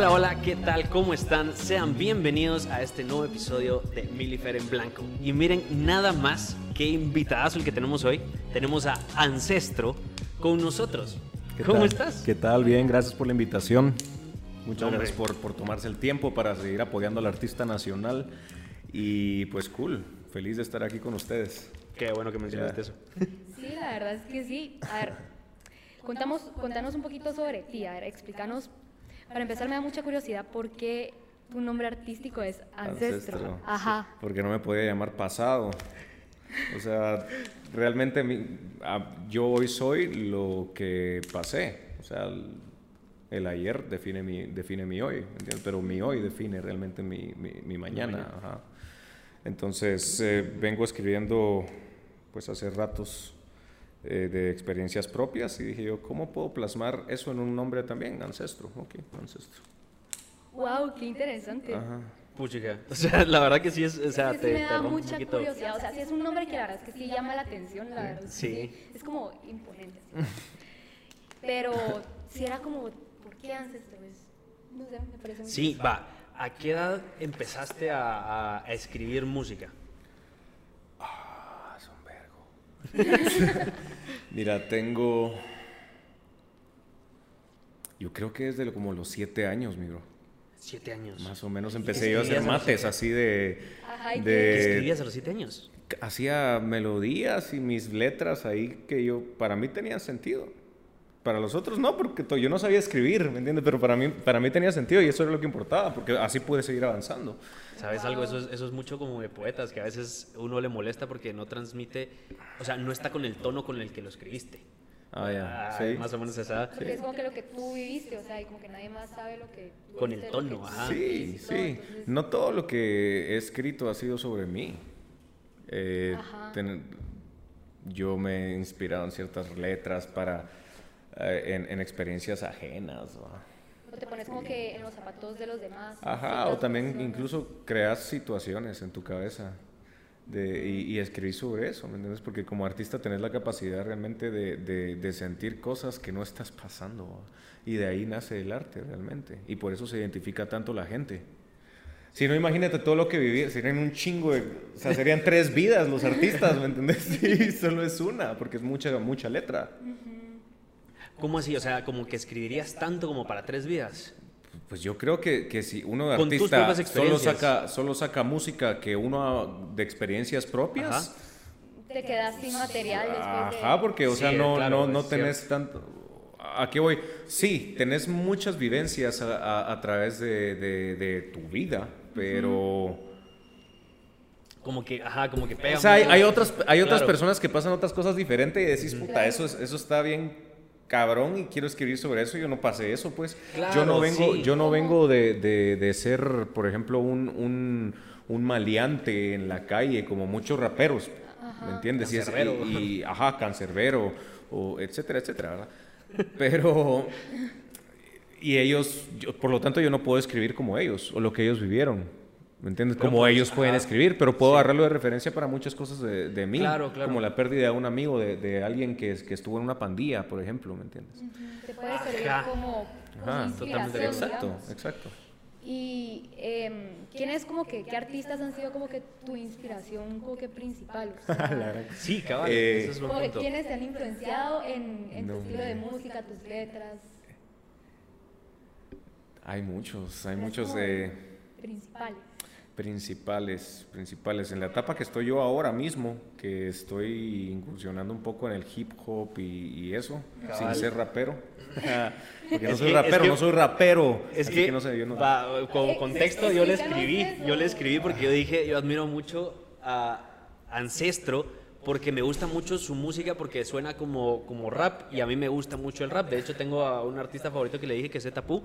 Hola, hola, ¿qué tal? ¿Cómo están? Sean bienvenidos a este nuevo episodio de Milifer en Blanco. Y miren, nada más que invitadazo el que tenemos hoy. Tenemos a Ancestro con nosotros. ¿Cómo estás? ¿Qué tal? Bien, gracias por la invitación. Muchas Hombre. gracias por, por tomarse el tiempo para seguir apoyando al artista nacional. Y pues cool, feliz de estar aquí con ustedes. Qué bueno que mencionaste Ya. eso. Sí, la verdad es que sí. A ver, contamos, contanos un poquito sobre ti. A ver, explícanos. Para empezar, me da mucha curiosidad por qué tu nombre artístico es Ancestro. Ajá. Porque no me podía llamar pasado. O sea, realmente mi- a- yo hoy soy lo que pasé. O sea, el, el ayer define mi, define mi hoy, ¿entiendes? Pero mi hoy define realmente mi, mi- mi mañana. ajá. Entonces, eh, vengo escribiendo, pues hace ratos, eh, de experiencias propias y dije yo, ¿cómo puedo plasmar eso en un nombre también? Ancestro, ok, ancestro. Wow, qué interesante. Ajá. Puchica. O sea, la verdad que sí es, o sea, es que te, sí me te da un mucha poquito. curiosidad. O sea, sí es un nombre que la verdad es que sí llama la atención, la verdad. Sí. Es como imponente. así. Pero si era como, ¿por qué Ancestro? Es, no sé, me parece muy Sí, va. ¿A qué edad empezaste a, a- a escribir música? Ah, es un vergo. Mira, tengo. Yo creo que desde como los siete años, mi bro. Siete años. Más o menos empecé yo a hacer mates así de. Ajá, ¿y ¿Qué de escribías a los siete años? hacía melodías y mis letras ahí que yo. Para mí tenían sentido. Para los otros no, porque yo no sabía escribir, ¿me entiendes? Pero para mí, para mí tenía sentido y eso era lo que importaba, porque así pude seguir avanzando. ¿Sabes algo? Eso es, eso es mucho como de poetas, que a veces uno le molesta porque no transmite, o sea, no está con el tono con el que lo escribiste. Ah, ya. Ah, sí. Más o menos esa. Porque es como que lo que tú viviste, o sea, y como que nadie más sabe lo que... Con el tono, ajá. Sí, sí. entonces- No todo lo que he escrito ha sido sobre mí. Eh, Ajá. ten- yo me he inspirado en ciertas letras para en, en experiencias ajenas. ¿va? O te pones como que en los zapatos de los demás. Ajá, o también incluso creas situaciones en tu cabeza de, y, y escribís sobre eso, ¿me entiendes? Porque como artista tenés la capacidad realmente de, de- de sentir cosas que no estás pasando y de ahí nace el arte realmente y por eso se identifica tanto la gente. Si no, imagínate todo lo que viví, serían un chingo de... O sea, serían tres vidas los artistas, ¿me entiendes? Sí, solo es una, porque es mucha, mucha letra. ¿Cómo así? O sea, como que escribirías tanto como para tres vidas. Pues yo creo que, que si uno de Con artista solo saca, solo saca música que uno de experiencias propias, Ajá. Te quedas sin material después de... ajá, porque o Sí, sea, no, claro, no, no tenés tanto... ¿A qué voy? Sí, tenés muchas vivencias a, a- a través de, de- de tu vida, pero... Como que, ajá, como que pega. O sea, hay, hay otras, hay otras Claro. personas que pasan otras cosas diferentes y decís, puta, eso, es- eso está bien cabrón y quiero escribir sobre eso. Yo no pasé eso, pues. yo Claro, no vengo, sí. yo no vengo de, de- de ser, por ejemplo, un, un, un maleante en la calle, como muchos raperos, ¿me entiendes? Y, es- Cancerbero. y- y, ajá, cancerbero, o etcétera, etcétera, ¿verdad? Pero... Y ellos, yo- por lo tanto, yo no puedo escribir como ellos, o lo que ellos vivieron. ¿Me entiendes? Pero como pues, ellos pueden ajá. escribir, pero puedo agarrarlo de referencia para muchas cosas de, de mí. Claro, claro. Como la pérdida de un amigo, de, de alguien que, es- que estuvo en una pandilla, por ejemplo, ¿me entiendes? Te puede servir Ajá. como, como Ajá, inspiración, totalmente. Exacto, digamos. exacto. Y em, ¿quiénes como que, qué artistas han sido como que tu inspiración como que principal? O sea, Sí, cabal, Eh, es punto. quiénes te han influenciado en, en No, tu estilo de música, tus letras. Hay muchos, hay muchos eh, Principales. Principales, principales. En la etapa que estoy yo ahora mismo, que estoy incursionando un poco en el hip hop y, y eso, Cabal. sin ser rapero. Porque no soy que- rapero, es que- no soy rapero. Es así que, no sé, yo no- va, como Eh, contexto, yo le escribí, yo le escribí porque yo dije, yo admiro mucho a Ancestro porque me gusta mucho su música porque suena como, como rap y a mí me gusta mucho el rap. De hecho, tengo a un artista favorito que le dije que es Tapu,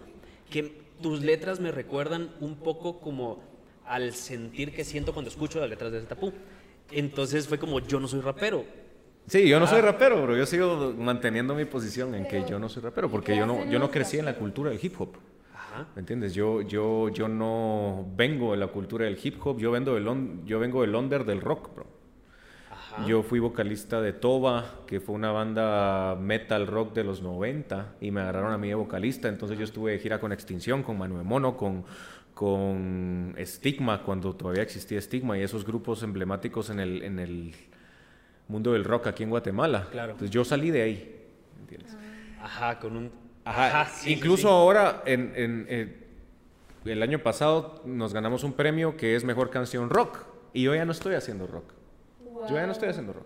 que tus letras me recuerdan un poco como al sentir que siento cuando escucho las letras de Tapu. Entonces fue como, yo no soy rapero, Sí, yo no Ah. soy rapero, bro. Yo sigo manteniendo mi posición en que yo no soy rapero, porque ¿qué yo no, yo no crecí en la cultura del hip hop. Ajá. ¿Me entiendes? Yo, yo, yo no vengo de la cultura del hip hop, yo, vengo del on- yo vengo del under del rock, bro. Yo fui vocalista de Toba, que fue una banda metal rock de los 90, y me agarraron a mí de vocalista. Entonces yo estuve de gira con Extinción, con Manuel Mono, con, con Stigma, cuando todavía existía Stigma, y esos grupos emblemáticos en el, en el mundo del rock aquí en Guatemala. Claro. Entonces yo salí de ahí. ¿entiendes? Ajá, con un... Ajá, sí, incluso sí. ahora, en, en- en- el año pasado, nos ganamos un premio que es Mejor Canción Rock. Y yo ya no estoy haciendo rock. Yo ya no estoy haciendo rock.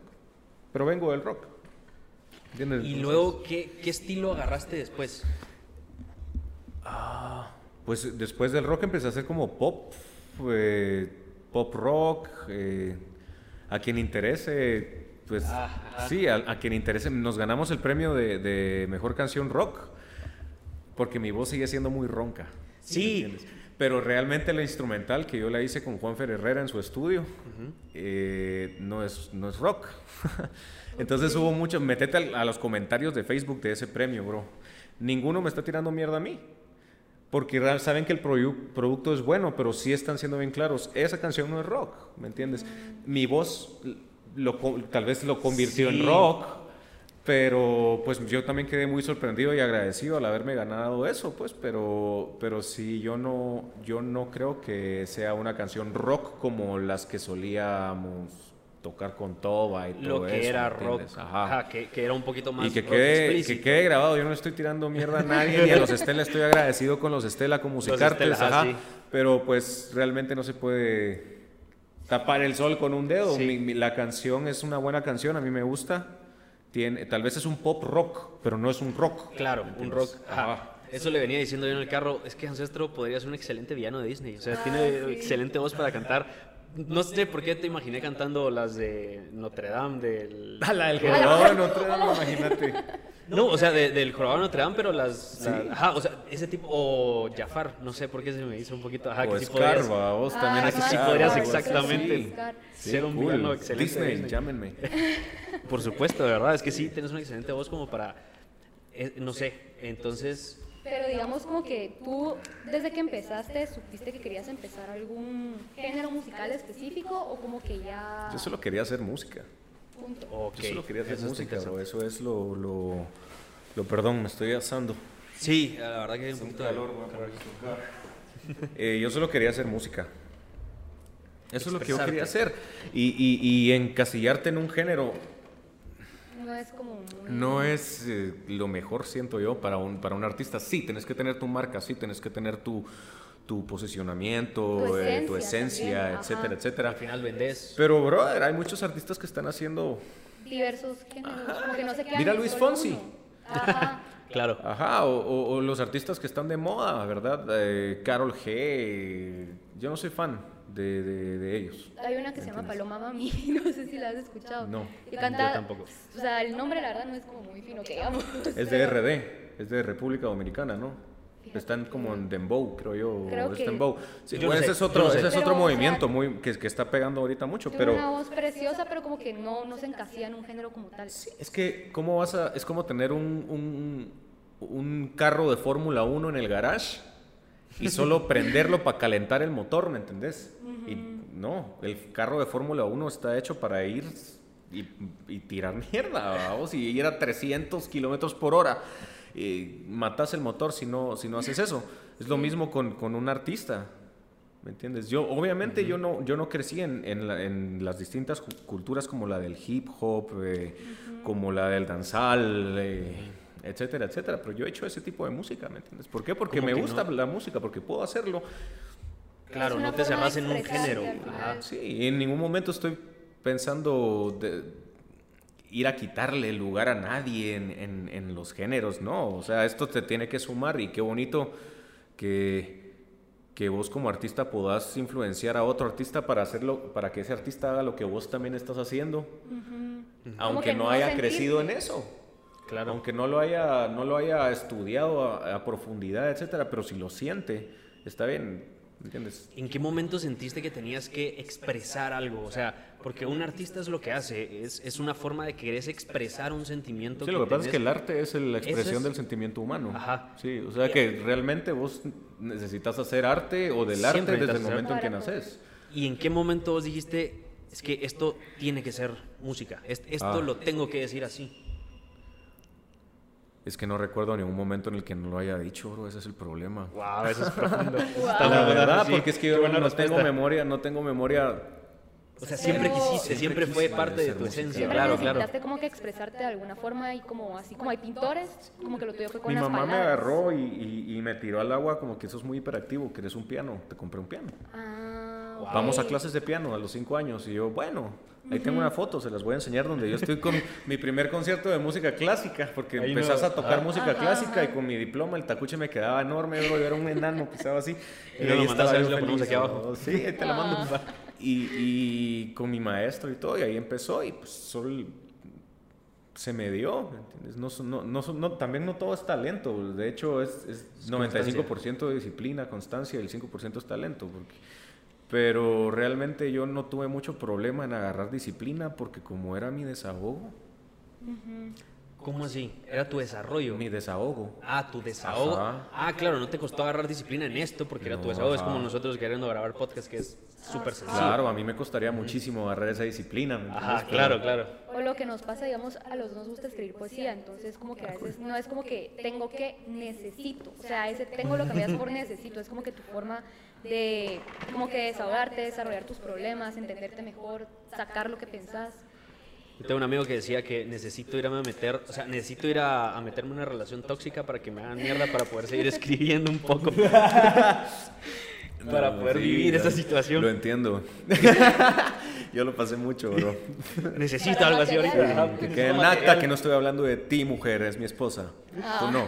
Pero vengo del rock. ¿Entiendes? Y Entonces, luego, ¿qué, qué estilo agarraste después? Pues después del rock empecé a hacer como pop, eh, pop rock. eh, a quien interese, pues ajá. sí, a, a quien interese. Nos ganamos el premio de, de Mejor Canción Rock. Porque mi voz sigue siendo muy ronca. Sí. Pero realmente la instrumental que yo la hice con Juan Herrera en su estudio eh, no, es, no es rock. Entonces hubo mucho. Metete al- a, los comentarios de Facebook de ese premio, bro. Ninguno me está tirando mierda a mí. Porque saben que el produ- producto es bueno, pero sí están siendo bien claros. Esa canción no es rock, ¿me entiendes? Mi voz lo tal vez lo convirtió Sí. en rock, pero pues yo también quedé muy sorprendido y agradecido al haberme ganado eso, pues, pero, pero sí, yo no, yo no creo que sea una canción rock como las que solíamos tocar con Toba y todo Lo que eso, era ¿me rock. Ajá, que, que era un poquito más y que rock quede, que quede grabado, yo no estoy tirando mierda a nadie, ni a los Estela, estoy agradecido con los Estela como musicartes, Estela, ajá, sí. pero pues realmente no se puede tapar el sol con un dedo. Sí. Mi- mi- la canción es una buena canción, a mí me gusta, tiene, tal vez es un pop rock, pero no es un rock. Claro, ¿me un rock. Ajá. Ajá. Eso le venía diciendo yo en el carro. Es que Ancestro podría ser un excelente villano de Disney. O sea, Ah, tiene sí. excelente voz para cantar. No sé por qué te imaginé cantando las de Notre Dame, del... A la del jorobado de Notre Dame, imagínate. No, o sea, de- del jorobado de Notre Dame, pero las... la- ajá, o sea, ese tipo... O Jafar, no sé por qué se me hizo un poquito... Ajá, o que sí podrías Scarva, vos también Ah, es sí Scar, podrías Scar, exactamente sí, Scar. ser un cool. villano excelente. Disney, Disney. llámenme. Por supuesto, de verdad, es que sí, tienes una excelente voz como para... eh, no sé, entonces... Pero digamos como que tú, desde que empezaste, supiste que querías empezar algún género musical específico o como que ya... Yo solo quería hacer música. Punto. ok, Yo solo quería hacer eso música, bro. Eso es lo, lo, lo- perdón, me estoy asando. Sí, la verdad que hay un poquito de Eh, yo solo quería hacer música. Eso es lo que yo quería hacer. Y, y, y encasillarte en un género No es como muy... no es eh, lo mejor, siento yo, para un, para un artista. Sí, tenés que tener tu marca, sí, tenés que tener tu, tu posicionamiento, Tu eh, tu esencia también, etcétera, ajá. etcétera. Al final vendes. Pero, brother, hay muchos artistas que están haciendo diversos géneros, como que no se quedan Mira Luis Fonsi. Ajá. Claro. Ajá, o, o- o los artistas que están de moda, ¿verdad? Eh, Carol G. eh, Yo no soy fan de, de- de ellos. Hay una que se llama Paloma Mami, no sé si la has escuchado. No, Y canta, yo tampoco. O sea, el nombre la verdad no es como muy fino que digamos. Es de RD, es de República Dominicana, ¿no? Están como en Dembow, creo yo. Creo es que- Dembow. Sí, Yo no bueno, sé, ese es otro, no sé. ese es Pero, otro o sea, movimiento muy, que, que está pegando ahorita mucho, Tiene una pero voz preciosa, pero como que no, no se encasilla en un género como tal. es que, ¿cómo vas a...? Es como tener un, un, un carro de Fórmula 1 en el garage y solo prenderlo para calentar el motor, ¿me entendés? Y no, el carro de Fórmula 1 está hecho para ir y, y tirar mierda, vamos, y ir a 300 kilómetros por hora. Y matas el motor si no, si no haces eso. Es lo mismo con, con un artista. ¿Me entiendes? Yo, obviamente, yo no, yo no crecí en, en, la- en las distintas cu- culturas como la del hip hop, eh, como la del danzal, eh, etcétera, etcétera. Pero yo he hecho ese tipo de música, ¿me entiendes? ¿Por qué? Porque me gusta no- la música, porque puedo hacerlo. Claro, no te cerras en un género. Sí, y en ningún momento estoy pensando de ir a quitarle lugar a nadie en, en- en los géneros, no. O sea, esto te tiene que sumar y qué bonito que, que vos como artista puedas influenciar a otro artista para hacerlo, para que ese artista haga lo que vos también estás haciendo, aunque que no no haya sentirse. crecido en eso. Claro. Aunque no lo haya, no lo haya estudiado a, a profundidad, etcétera, pero si lo siente, está bien, ¿me ¿entiendes? ¿En qué momento sentiste que tenías que expresar algo? O sea, porque un artista es lo que hace, es, es una forma de querer expresar un sentimiento. Sí, lo que pasa es tenés. que el arte es la expresión es- del sentimiento humano. Ajá. Sí, o sea que realmente vos necesitas hacer arte o del Siempre arte desde el momento en que naces. ¿Y en qué momento vos dijiste, es que esto tiene que ser música, esto Ah. lo tengo que decir así? Es que no recuerdo ningún momento en el que no lo haya dicho, bro. Ese es el problema. Wow, eso es profundo. La verdad, porque es que yo no tengo memoria no tengo memoria. O sea, siempre Pero- quisiste, siempre fue quise parte de tu música. esencia, Siempre claro, claro. necesitaste como que expresarte de alguna forma y como así como hay pintores, como que lo tuyo fue con Mi las mamá me palabras. agarró y, y- y me tiró al agua como que eso es muy hiperactivo, que eres un piano, te compré un piano. Ah, ok. Vamos a clases de piano a los cinco años y yo, bueno, ahí tengo una foto, se las voy a enseñar donde yo estoy con mi primer concierto de música clásica, porque Ahí empezás no- a tocar ah. música Ajá, clásica y ajá. con mi diploma el tacuche me quedaba enorme, bro, yo era un enano, pisaba así. Y luego lo mandas a ver si lo yo ponemos feliz, aquí abajo. Sí, ahí te la mando. Ah. Y, y con mi maestro y todo, y ahí empezó y pues solo se me dio, ¿me entiendes? No, no, no, no- también no todo es talento, de hecho es, es 95% de disciplina, constancia y el 5% es talento. Porque, pero realmente yo no tuve mucho problema en agarrar disciplina porque como era mi desahogo, ¿Cómo así? Era tu desarrollo. mi desahogo. Ah, tu desahogo. Ajá. Ah, claro, no te costó agarrar disciplina en esto porque era tu desahogo. Es como nosotros queriendo grabar podcast que es súper sencillo. Claro, a mí me costaría muchísimo agarrar esa disciplina. ¿me? Ajá, claro, claro. O lo que nos pasa, digamos, a los dos nos gusta escribir poesía, entonces como que a veces no es como que tengo que, necesito, o sea, ese tengo lo cambias por necesito, es como que tu forma de como que desahogarte, desarrollar tus problemas, entenderte mejor, sacar lo que pensás. Yo tengo un amigo que decía que necesito ir a meter, o sea, necesito ir a, a meterme en una relación tóxica para que me hagan mierda para poder seguir escribiendo un poco. para No, poder sí, vivir esa situación. Lo entiendo. Yo lo pasé mucho, bro. Necesito algo así ahorita. Que quede en acta que no estoy hablando de ti, mujer, es mi esposa. Ah. Tú no.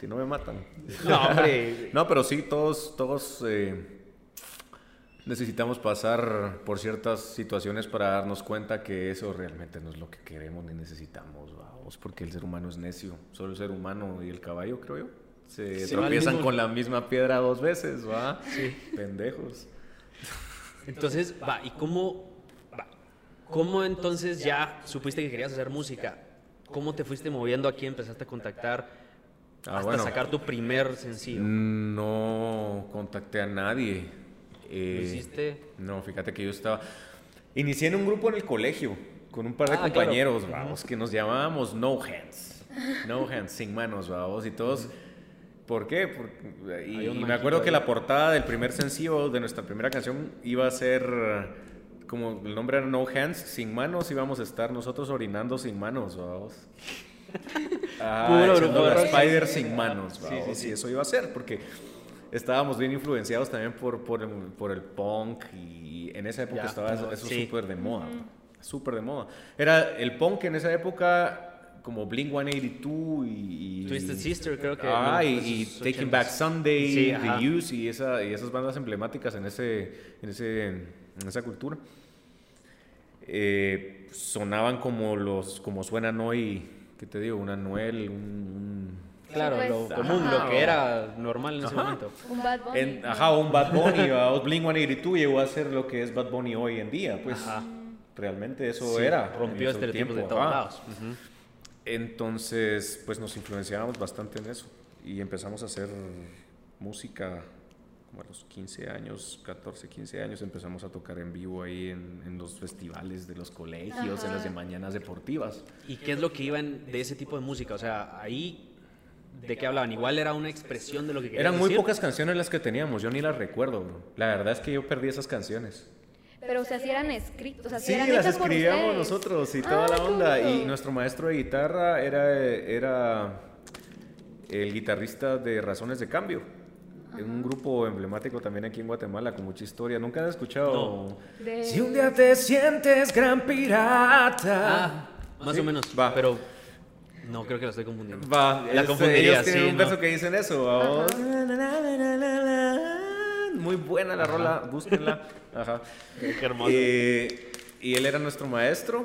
Si no me matan. No, hombre. No, pero sí, todos, todos eh, necesitamos pasar por ciertas situaciones para darnos cuenta que eso realmente no es lo que queremos ni necesitamos, vamos, porque el ser humano es necio. Solo el ser humano y el caballo, creo yo, se al tropiezan mismo- con la misma piedra dos veces, ¿va? Sí. Pendejos. Entonces, va, ¿y cómo, va, cómo entonces ya supiste que querías hacer música? ¿Cómo te fuiste moviendo aquí? Empezaste a contactar Ah, hasta bueno. sacar tu primer sencillo. No contacté a nadie. Eh, ¿Lo hiciste? No, fíjate que yo estaba... Inicié en un grupo en el colegio con un par de Ah, claro. compañeros, vamos, que nos llamábamos No Hands. No Hands, sin manos, vamos, y todos... ¿Por qué? Porque- y, me acuerdo que la portada del primer sencillo de nuestra primera canción iba a ser... Como el nombre era No Hands, sin manos, íbamos a estar nosotros orinando sin manos, vamos. Ah, Puro grupo. Spider sin manos, Sí, sí, sí. y eso iba a ser, porque estábamos bien influenciados también por, por, el, por el punk y en esa época Ya, estaba eso no, eso sí. súper de moda, súper de moda. Era el punk en esa época como Blink 182 y... y Twisted Sister, creo que. Ah, no, y, esos y Taking. Back Sunday, Sí, The ajá. Use y, esa, y esas bandas emblemáticas en, ese, en, ese, en esa cultura. Eh, sonaban como los como suenan hoy, ¿qué te digo? Un Anuel, un... un- Claro, Pues, lo común, ajá. lo que era normal en ese momento. Un Bad Bunny. En, ajá, un Bad Bunny, o Blink 182 llegó a ser lo que es Bad Bunny hoy en día, pues Ajá. realmente eso Sí, era. Rompió estereotipos de tiempo, todos ajá. lados. Ujú. Entonces, pues nos influenciábamos bastante en eso y empezamos a hacer música como a los 15 años, 14, 15 años, empezamos a tocar en vivo ahí en, en los festivales de los colegios, en las de mañanas deportivas. ¿Y qué es lo que iban de ese tipo de música? O sea, ahí, ¿de qué hablaban? Igual era una expresión de lo que querían Eran muy decir. pocas canciones las que teníamos, yo ni las recuerdo, bro. La verdad es que yo perdí esas canciones. Pero, o sea, si eran escritos, o sea, si Sí, eran las escribíamos nosotros y toda Ah, la onda. Y nuestro maestro de guitarra era, era el guitarrista de Razones de Cambio. En un grupo emblemático también aquí en Guatemala con mucha historia. ¿Nunca has escuchado? De- Si un día te sientes gran pirata. Ah, más Sí, o menos. va. Pero no creo que la estoy confundiendo. Va, La este, confundiría, ellos tienen sí, un no. verso que dicen eso. Muy buena la rola, búsquenla. Ajá. Qué hermoso. Eh, y él era nuestro maestro.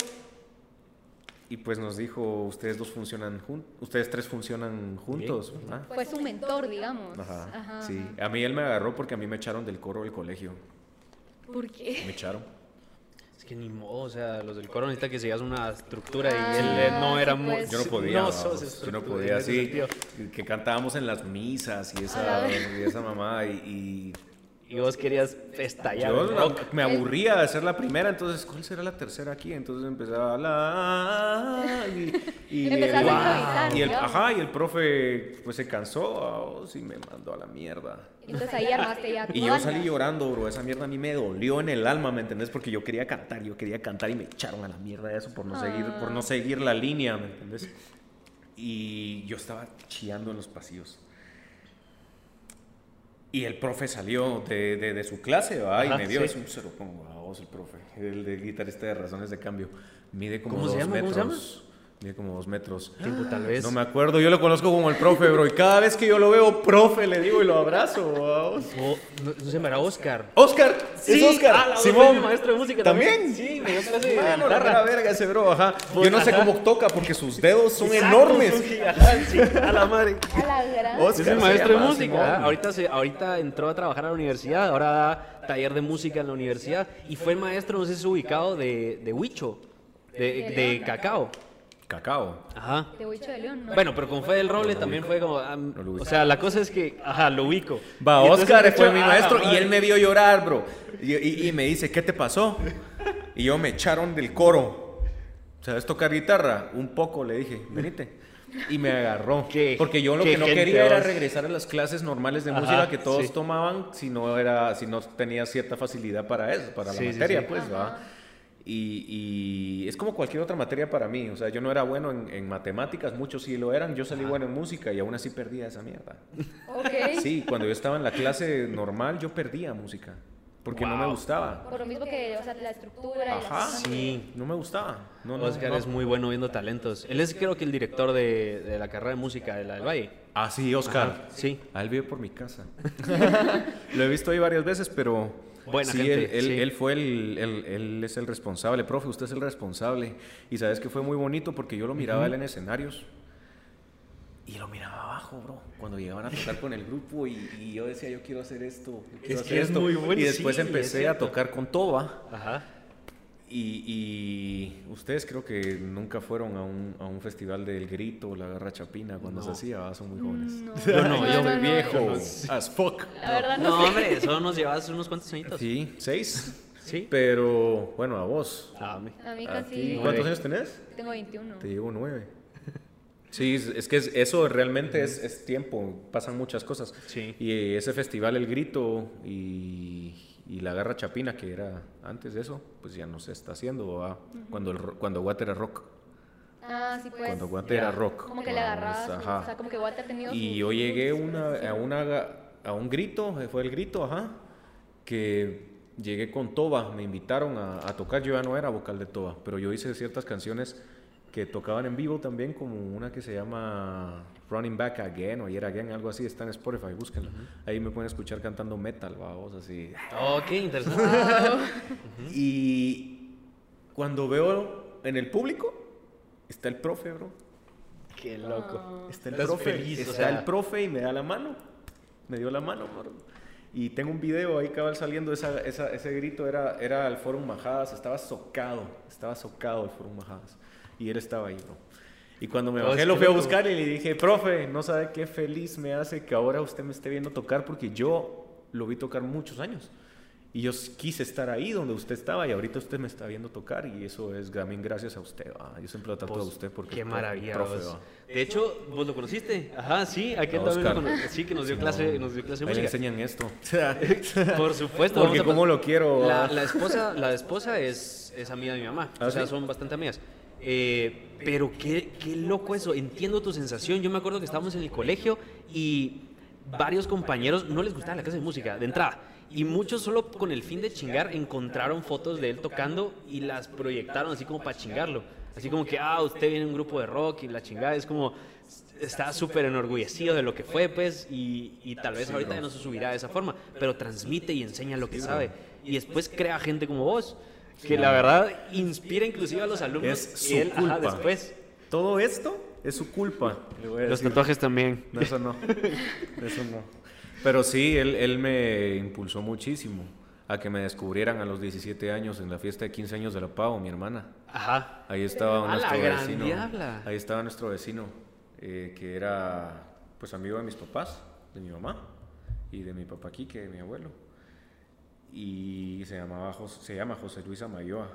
Y pues nos dijo, ustedes dos funcionan juntos, ustedes tres funcionan juntos, ¿verdad? Fue su mentor, digamos. Ajá, Ajá, sí. A mí él me agarró porque a mí me echaron del coro del colegio. ¿Por qué? Me echaron. Es que ni modo, o sea, los del coro necesitan que sigas una estructura y Ah, él eh, no era sí, muy... pues. Yo no podía, No vamos, sos yo no podía sentido. que cantábamos en las misas y esa, vez. y esa mamá y, y, y vos querías estallar. Yo el la- me aburría de hacer la primera, entonces, ¿cuál será la tercera aquí? Entonces empezaba la... Y, y el, a improvisar, y el- ajá, y el profe pues se cansó oh, y me mandó a la mierda. Entonces ahí armaste ya Y yo salí llorando, bro. Esa mierda a mí me dolió en el alma, ¿me entendés? Porque yo quería cantar, yo quería cantar y me echaron a la mierda de eso por no, seguir, por no seguir la línea, ¿me entendés? Y yo estaba chillando en los pasillos. Y el profe salió de, de- de su clase, ¿va? Y me vio, sí. es un cero como vos el profe, el de guitarrista de razones de cambio. Mide como ¿Cómo dos se llama? ¿Cómo se metros. Mide como dos metros. Tiempo, tal vez. No me acuerdo, yo lo conozco como el profe, bro. Y cada vez que yo lo veo, profe, le digo y lo abrazo, vamos. O- no, no se llamará Oscar. Oscar, Sí, es Oscar. ah, la Simón, de mi maestro de música ¿También? Sí, me dio clase de Mano, guitarra. mera verga ese bro, ajá. Yo Pues, no sé ajá. cómo toca porque sus dedos son Exacto, enormes. sí, ajá, sí, a la madre. A la gran. Oscar Es el se maestro de música. ¿ah? Ahorita, se, ahorita entró a trabajar a la universidad, ahora da taller de música en la universidad. Y fue el maestro, no sé si es ubicado, de, de Huicho, de, de Cacao. Cacao. Ajá. De Huicho de León, ¿no? Bueno, pero con Fue del Roble también fue como. ah, lo ubico. o sea, la cosa es que. Ajá, lo ubico. Va, Y entonces Oscar fue mi ah, maestro y él me vio llorar, bro. Y, y- y me dice, ¿qué te pasó? Y yo me echaron del coro. ¿Sabes tocar guitarra? Un poco, le dije, venite. Y me agarró. Qué- Porque yo lo qué que no gente quería era vos. regresar a las clases normales de Ajá, música que todos sí. tomaban si no, era, si no tenía cierta facilidad para eso, para Sí, la sí, materia, sí. pues, ¿va? Y, y es como cualquier otra materia para mí. O sea, yo no era bueno en, en matemáticas, muchos sí lo eran. Yo salí bueno en música y aún así perdía esa mierda. Sí, cuando yo estaba en la clase normal, yo perdía música. Porque no me gustaba. Por lo mismo que, o sea, la estructura y Ajá. Sí. No me gustaba. No, no, Oscar no. es muy bueno viendo talentos. Él es, creo que, el director de, de la carrera de música de la del Valle. Ah, sí, Oscar. Ajá, sí. Ah, él vive por mi casa. lo he visto ahí varias veces, pero. Buena sí, gente, él, él- sí. él fue el, él, él es el responsable. Profe, usted es el responsable. Y sabes que fue muy bonito porque yo lo miraba a él en escenarios. Y lo miraba abajo, bro. Cuando llegaban a tocar con el grupo y, y yo decía, yo quiero hacer esto. yo quiero Es hacer que es esto. muy bueno, Y después sí, empecé a tocar con Toba. Ajá. Y, y ustedes creo que nunca fueron a un, a un festival del grito, la garra chapina, cuando se hacía, ¿verdad? son muy jóvenes. No. Yo no, yo soy no, viejo, as fuck. La verdad no, No, sé. hombre, solo nos llevas unos cuantos añitos. Sí, seis. Sí. Pero bueno, a vos. A mí ¿A casi. ti? Nueve. ¿Cuántos años tenés? Tengo 21. Te llevo nueve. Sí, es, que es- eso realmente es, es tiempo, pasan muchas cosas. Sí. Y ese festival, El Grito y, y la Garra Chapina, que era antes de eso, pues ya no se está haciendo, ¿va? cuando, el, cuando Water era rock. Ah, sí, pues. cuando Water era rock. Como que le agarrabas. ajá. O sea, como que Water ha tenido. Y yo llegué una, a, una, a un grito, eh, fue el grito, ajá, que llegué con Toba, me invitaron a, a tocar, yo ya no era vocal de Toba, pero yo hice ciertas canciones que tocaban en vivo también, como una que se llama Running Back Again o Ayer Again, algo así, está en Spotify, búsquenla. Ahí me pueden escuchar cantando metal, vamos, así. Oh, qué interesante. Y cuando veo en el público, está el profe, bro. Qué loco. Está el Estás profe, feliz, o está sea. el profe y me da la mano. Me dio la mano, bro. Y tengo un video ahí cabal saliendo, esa, esa- ese grito era, era el Forum Majadas, estaba socado, estaba socado el Forum Majadas. Y él estaba ahí, bro. Y cuando me bajé lo fui a buscar y le dije, profe, no sabe qué feliz me hace que ahora usted me esté viendo tocar porque yo lo vi tocar muchos años. Y yo quise estar ahí donde usted estaba y ahorita usted me está viendo tocar y eso es también gracias a usted. va. Yo siempre lo trato Pues, a usted porque Qué maravilla. profe, de hecho, vos lo conociste. Ajá, sí. Aquí también lo Sí, que nos dio clase, nos dio clase de le enseñan esto. Por supuesto. Porque cómo lo quiero. La, la esposa, la esposa es, es amiga de mi mamá. ¿Ah, o sea, sí? son bastante amigas. Eh, pero qué, qué loco eso. Entiendo tu sensación. Yo me acuerdo que estábamos en el colegio y varios compañeros no les gustaba la clase de música de entrada. Y muchos solo con el fin de chingar encontraron fotos de él tocando y las proyectaron así como para chingarlo. Así como que, ah, usted viene en un grupo de rock y la chingada es como, está súper enorgullecido de lo que fue, pues, y, y tal vez ahorita ya no se subirá de esa forma, pero transmite y enseña lo que sabe. Y después crea gente como vos, que la verdad inspira inclusive a los alumnos. Es y su él, ajá, culpa. después. Todo esto es su culpa. Los tatuajes también. No, eso no. Eso no. Pero sí, él, él me impulsó muchísimo a que me descubrieran a los 17 años en la fiesta de 15 años de la Pau, mi hermana. Ajá. Ahí estaba ¡A la nuestro vecino. diabla! Ahí estaba nuestro vecino, eh, que era pues amigo de mis papás, de mi mamá y de mi papá Quique, de mi abuelo. Y se, llamaba, se llama José Luis Amayoa.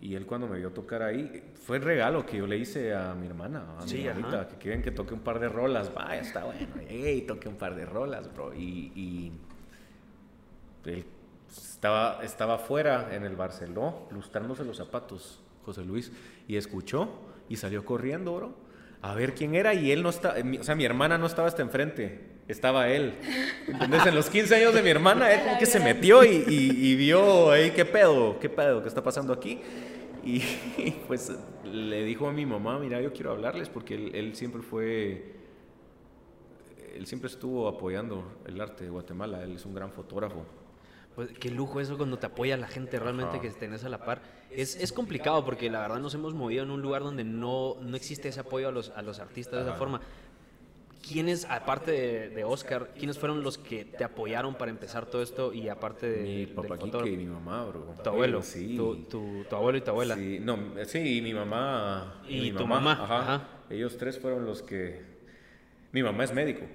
Y él cuando me vio tocar ahí, fue el regalo que yo le hice a mi hermana, a mi hermanita, que quieren que toque un par de rolas. Vaya, está bueno, hey, toque un par de rolas, bro. Y, y él estaba, estaba afuera en el Barceló, lustrándose los zapatos, José Luis, y escuchó y salió corriendo, bro, a ver quién era. Y él no está, o sea, mi hermana no estaba hasta enfrente, estaba él. Entonces, en los 15 años de mi hermana, él como que se metió y, y, vio, ahí, ¿qué pedo? ¿Qué pedo? ¿Qué está pasando aquí? Y, pues le dijo a mi mamá, mira, yo quiero hablarles porque él, él siempre fue él siempre estuvo apoyando el arte de Guatemala, él es un gran fotógrafo. Pues qué lujo eso cuando te apoya la gente realmente que tenés a la par. Es, es, complicado porque la verdad nos hemos movido en un lugar donde no, no existe ese apoyo a los, a los artistas de esa forma. ¿Quiénes, aparte de, Oscar, quiénes fueron los que te apoyaron para empezar todo esto y aparte de... Mi papá Quique y mi mamá, bro. Tu abuelo, sí. Tu, tu, abuelo y tu abuela. Sí, no, sí, y mi mamá. Y, tu mamá. Ajá. Ellos tres fueron los que... Mi mamá es médico.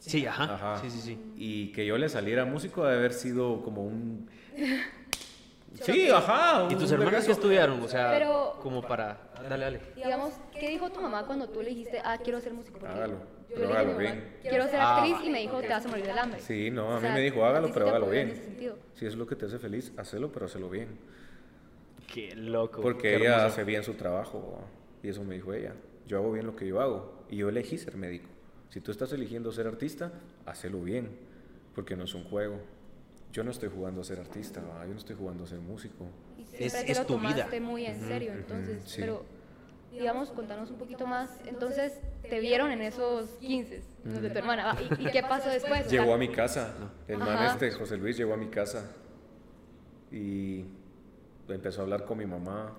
Sí, ajá. Sí, sí, sí. Y que yo le saliera músico de haber sido como un... Sí, ajá. ¿Y tus hermanas qué estudiaron? O sea, como para... Dale, dale. Digamos, ¿qué dijo tu mamá cuando tú le dijiste, ah, quiero ser músico? hágalo, pero hágalo bien. Quiero ser actriz y me dijo, te vas a morir del hambre. Sí, no, a mí me dijo, hágalo, pero hágalo bien. Si es lo que te hace feliz, hacelo, pero hacelo bien. Qué loco. Porque ella hace bien su trabajo. Y eso me dijo ella. Yo hago bien lo que yo hago. Y yo elegí ser médico. Si tú estás eligiendo ser artista, hacelo bien, porque no es un juego. Yo no estoy jugando a ser artista, yo no estoy jugando a ser músico. es, es lo tu vida. muy en serio, entonces, pero digamos, contanos un poquito más. Entonces, te vieron en esos 15 de tu hermana. ¿Y, qué pasó después? Llegó a mi casa. El man este, José Luis, llegó a mi casa y empezó a hablar con mi mamá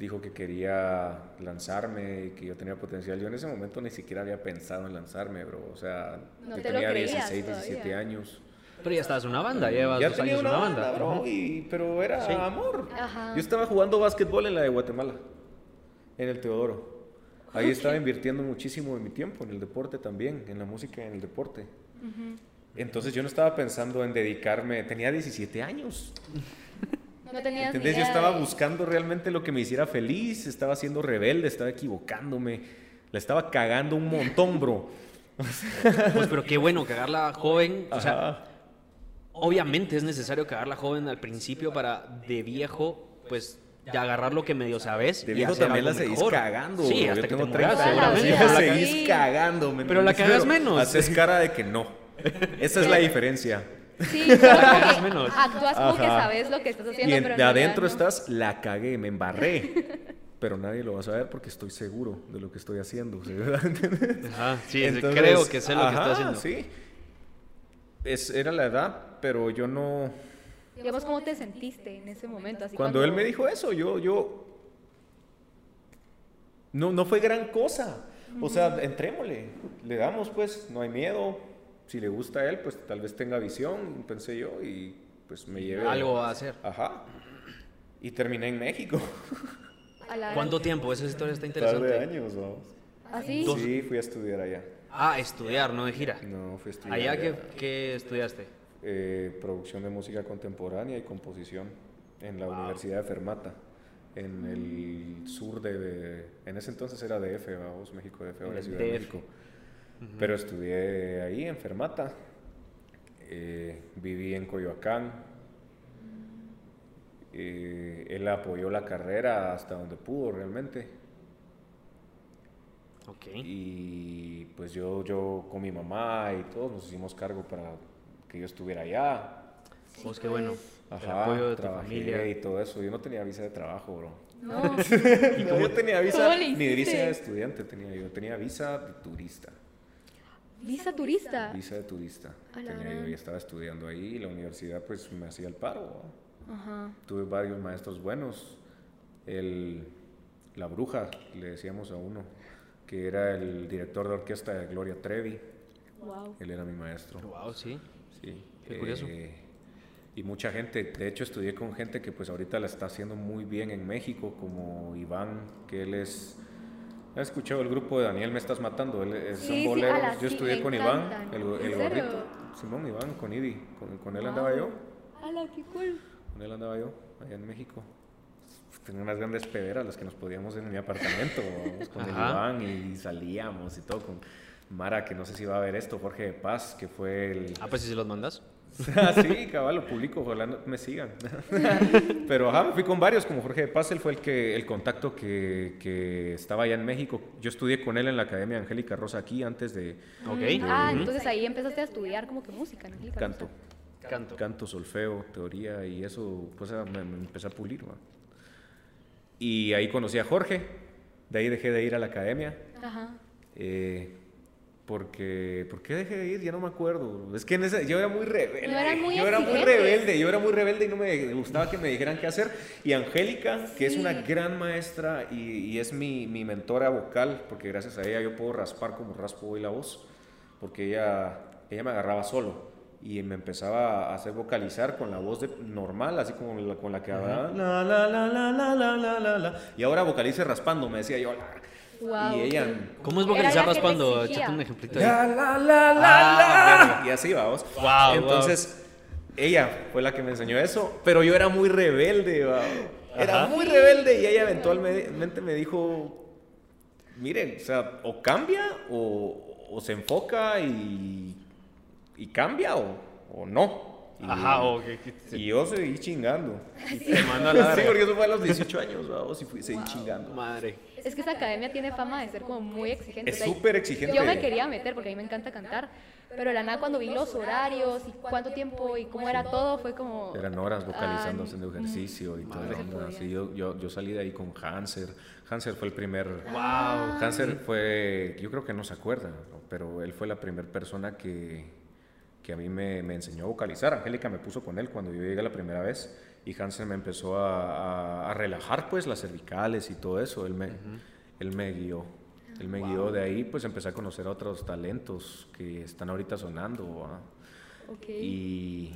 dijo que quería lanzarme y que yo tenía potencial. Yo en ese momento ni siquiera había pensado en lanzarme, bro. O sea, yo tenía 16, 17 años. Pero ya estabas en una banda, ya llevas ya tenía una, banda, bro, pero era amor. Yo estaba jugando básquetbol en la de Guatemala, en el Teodoro. Ahí estaba invirtiendo muchísimo de mi tiempo, en el deporte también, en la música y en el deporte. Entonces yo no estaba pensando en dedicarme, tenía 17 años. No tenía Yo estaba buscando realmente lo que me hiciera feliz, estaba siendo rebelde, estaba equivocándome, la estaba cagando un montón, bro. pues pero qué bueno, cagarla joven, o sea, obviamente es necesario cagarla joven al principio para de viejo, pues ya agarrar lo que medio sabes. De viejo también la seguís cagando. Sí, hasta yo que tengo 30 seguramente la seguís cagando. Pero la cagas menos. Haces cara de que no. Esa es la diferencia. Sí, pero menos. actúas como que sabes lo que estás haciendo. Y de adentro estás, la cagué, me embarré. pero nadie lo va a saber porque estoy seguro de lo que estoy haciendo. Ajá, sí, creo que sé lo que estoy haciendo. Sí, es, era la edad, pero yo no... Digamos, ¿cómo te sentiste en ese momento? cuando, él me dijo eso, yo, yo... No, no fue gran cosa. O sea, entrémosle, le damos pues, no hay miedo, si le gusta a él, pues tal vez tenga visión, pensé yo, y pues me lleve... Algo va a hacer. Ajá. Y terminé en México. ¿Cuánto tiempo? Esa historia está interesante. Un par de años, vamos. ¿Ah, sí? Sí, fui a estudiar allá. Ah, estudiar, no de gira. No, fui a estudiar. ¿Allá, allá. Qué, estudiaste? Eh, producción de música contemporánea y composición en la Universidad de Fermata, en el sur de, En ese entonces era DF, vamos, México DF, ahora Ciudad de México. Pero estudié ahí en Fermata, eh, viví en Coyoacán. Eh, él apoyó la carrera hasta donde pudo realmente. Okay. Y pues yo, yo con mi mamá y todos nos hicimos cargo para que yo estuviera allá. pues qué bueno. Ajá, apoyo de trabajé familia. y todo eso. Yo no tenía visa de trabajo, bro. No. ¿Y cómo yo tenía visa? Ni visa de estudiante tenía yo. Tenía visa de turista. ¿Visa turista? Visa de turista. Tenía, yo estaba estudiando ahí y la universidad pues me hacía el paro. Ajá. Tuve varios maestros buenos. El, la bruja, le decíamos a uno, que era el director de orquesta de Gloria Trevi. Wow. Él era mi maestro. Wow, sí. Sí. Qué curioso. Eh, y mucha gente, de hecho estudié con gente que pues ahorita la está haciendo muy bien en México, como Iván, que él es ¿Has escuchado el grupo de Daniel Me Estás Matando? Él, son boleros. yo estudié con Iván, el, el gorrito. Simón Iván, con Ibi. Con, él andaba yo. ¡Hala, qué cool! Con él andaba yo, allá en México. Tenía unas grandes pederas las que nos podíamos en mi apartamento, con el Iván y salíamos y todo con Mara, que no sé si va a ver esto, Jorge de Paz, que fue el... Ah, pues si se los mandas. Ah, sí, cabal, lo publico, ojalá no me sigan. Pero ajá, me fui con varios, como Jorge de Paz, él fue el, que, el contacto que, que estaba allá en México. Yo estudié con él en la Academia Angélica Rosa aquí antes de... Ok. Ah, entonces ahí empezaste a estudiar como que música, ¿no? Canto. Canto. Canto, solfeo, teoría y eso, pues me, me empecé a pulir. ¿va? Y ahí conocí a Jorge, de ahí dejé de ir a la academia. Ajá. Eh, porque ¿por qué dejé de ir? Ya no me acuerdo. Es que en ese, yo era muy rebelde. Muy yo era muy rebelde, yo era muy rebelde y no me gustaba que me dijeran qué hacer. Y Angélica, sí. que es una gran maestra y, y es mi, mi, mentora vocal, porque gracias a ella yo puedo raspar como raspo hoy la voz, porque ella, ella me agarraba solo y me empezaba a hacer vocalizar con la voz de, normal, así como la, con la que hablaba. La, la, la, la, la, la, la, la, Y ahora vocalice raspando, me decía yo. La, Wow, y ella... ¿Cómo es vocalizar raspando? Échate un ejemplito ahí. La, la, la, la, Ah, la. Y así vamos. Wow, Entonces, ella fue la que me enseñó eso, pero yo era muy rebelde, va. Era Ajá. muy rebelde y ella eventualmente me dijo, miren, o sea, o cambia o, o se enfoca y, y cambia o, o no. Y, Ajá, o que, que- y yo seguí chingando. te mando a la Sí, porque eso fue a los 18 años, vamos, y fui, seguí chingando. Madre. Es que esa academia tiene fama de ser como muy exigente. Es o sea, súper exigente. Yo me quería meter porque a mí me encanta cantar, pero la nada cuando vi los horarios y cuánto tiempo y cómo era todo fue como... Eran horas vocalizando, haciendo ejercicio y todo. Madre. la onda. Sí, yo, yo, yo salí de ahí con Hanser. Hanser fue el primer... Wow. Hanser fue, yo creo que no se acuerda, ¿no? pero él fue la primera persona que, que a mí me, me enseñó a vocalizar. Angélica me puso con él cuando yo llegué la primera vez y Hanser me empezó a, a- a relajar pues las cervicales y todo eso. Él me, él me guió. Él me guió de ahí, pues empecé a conocer a otros talentos que están ahorita sonando. Y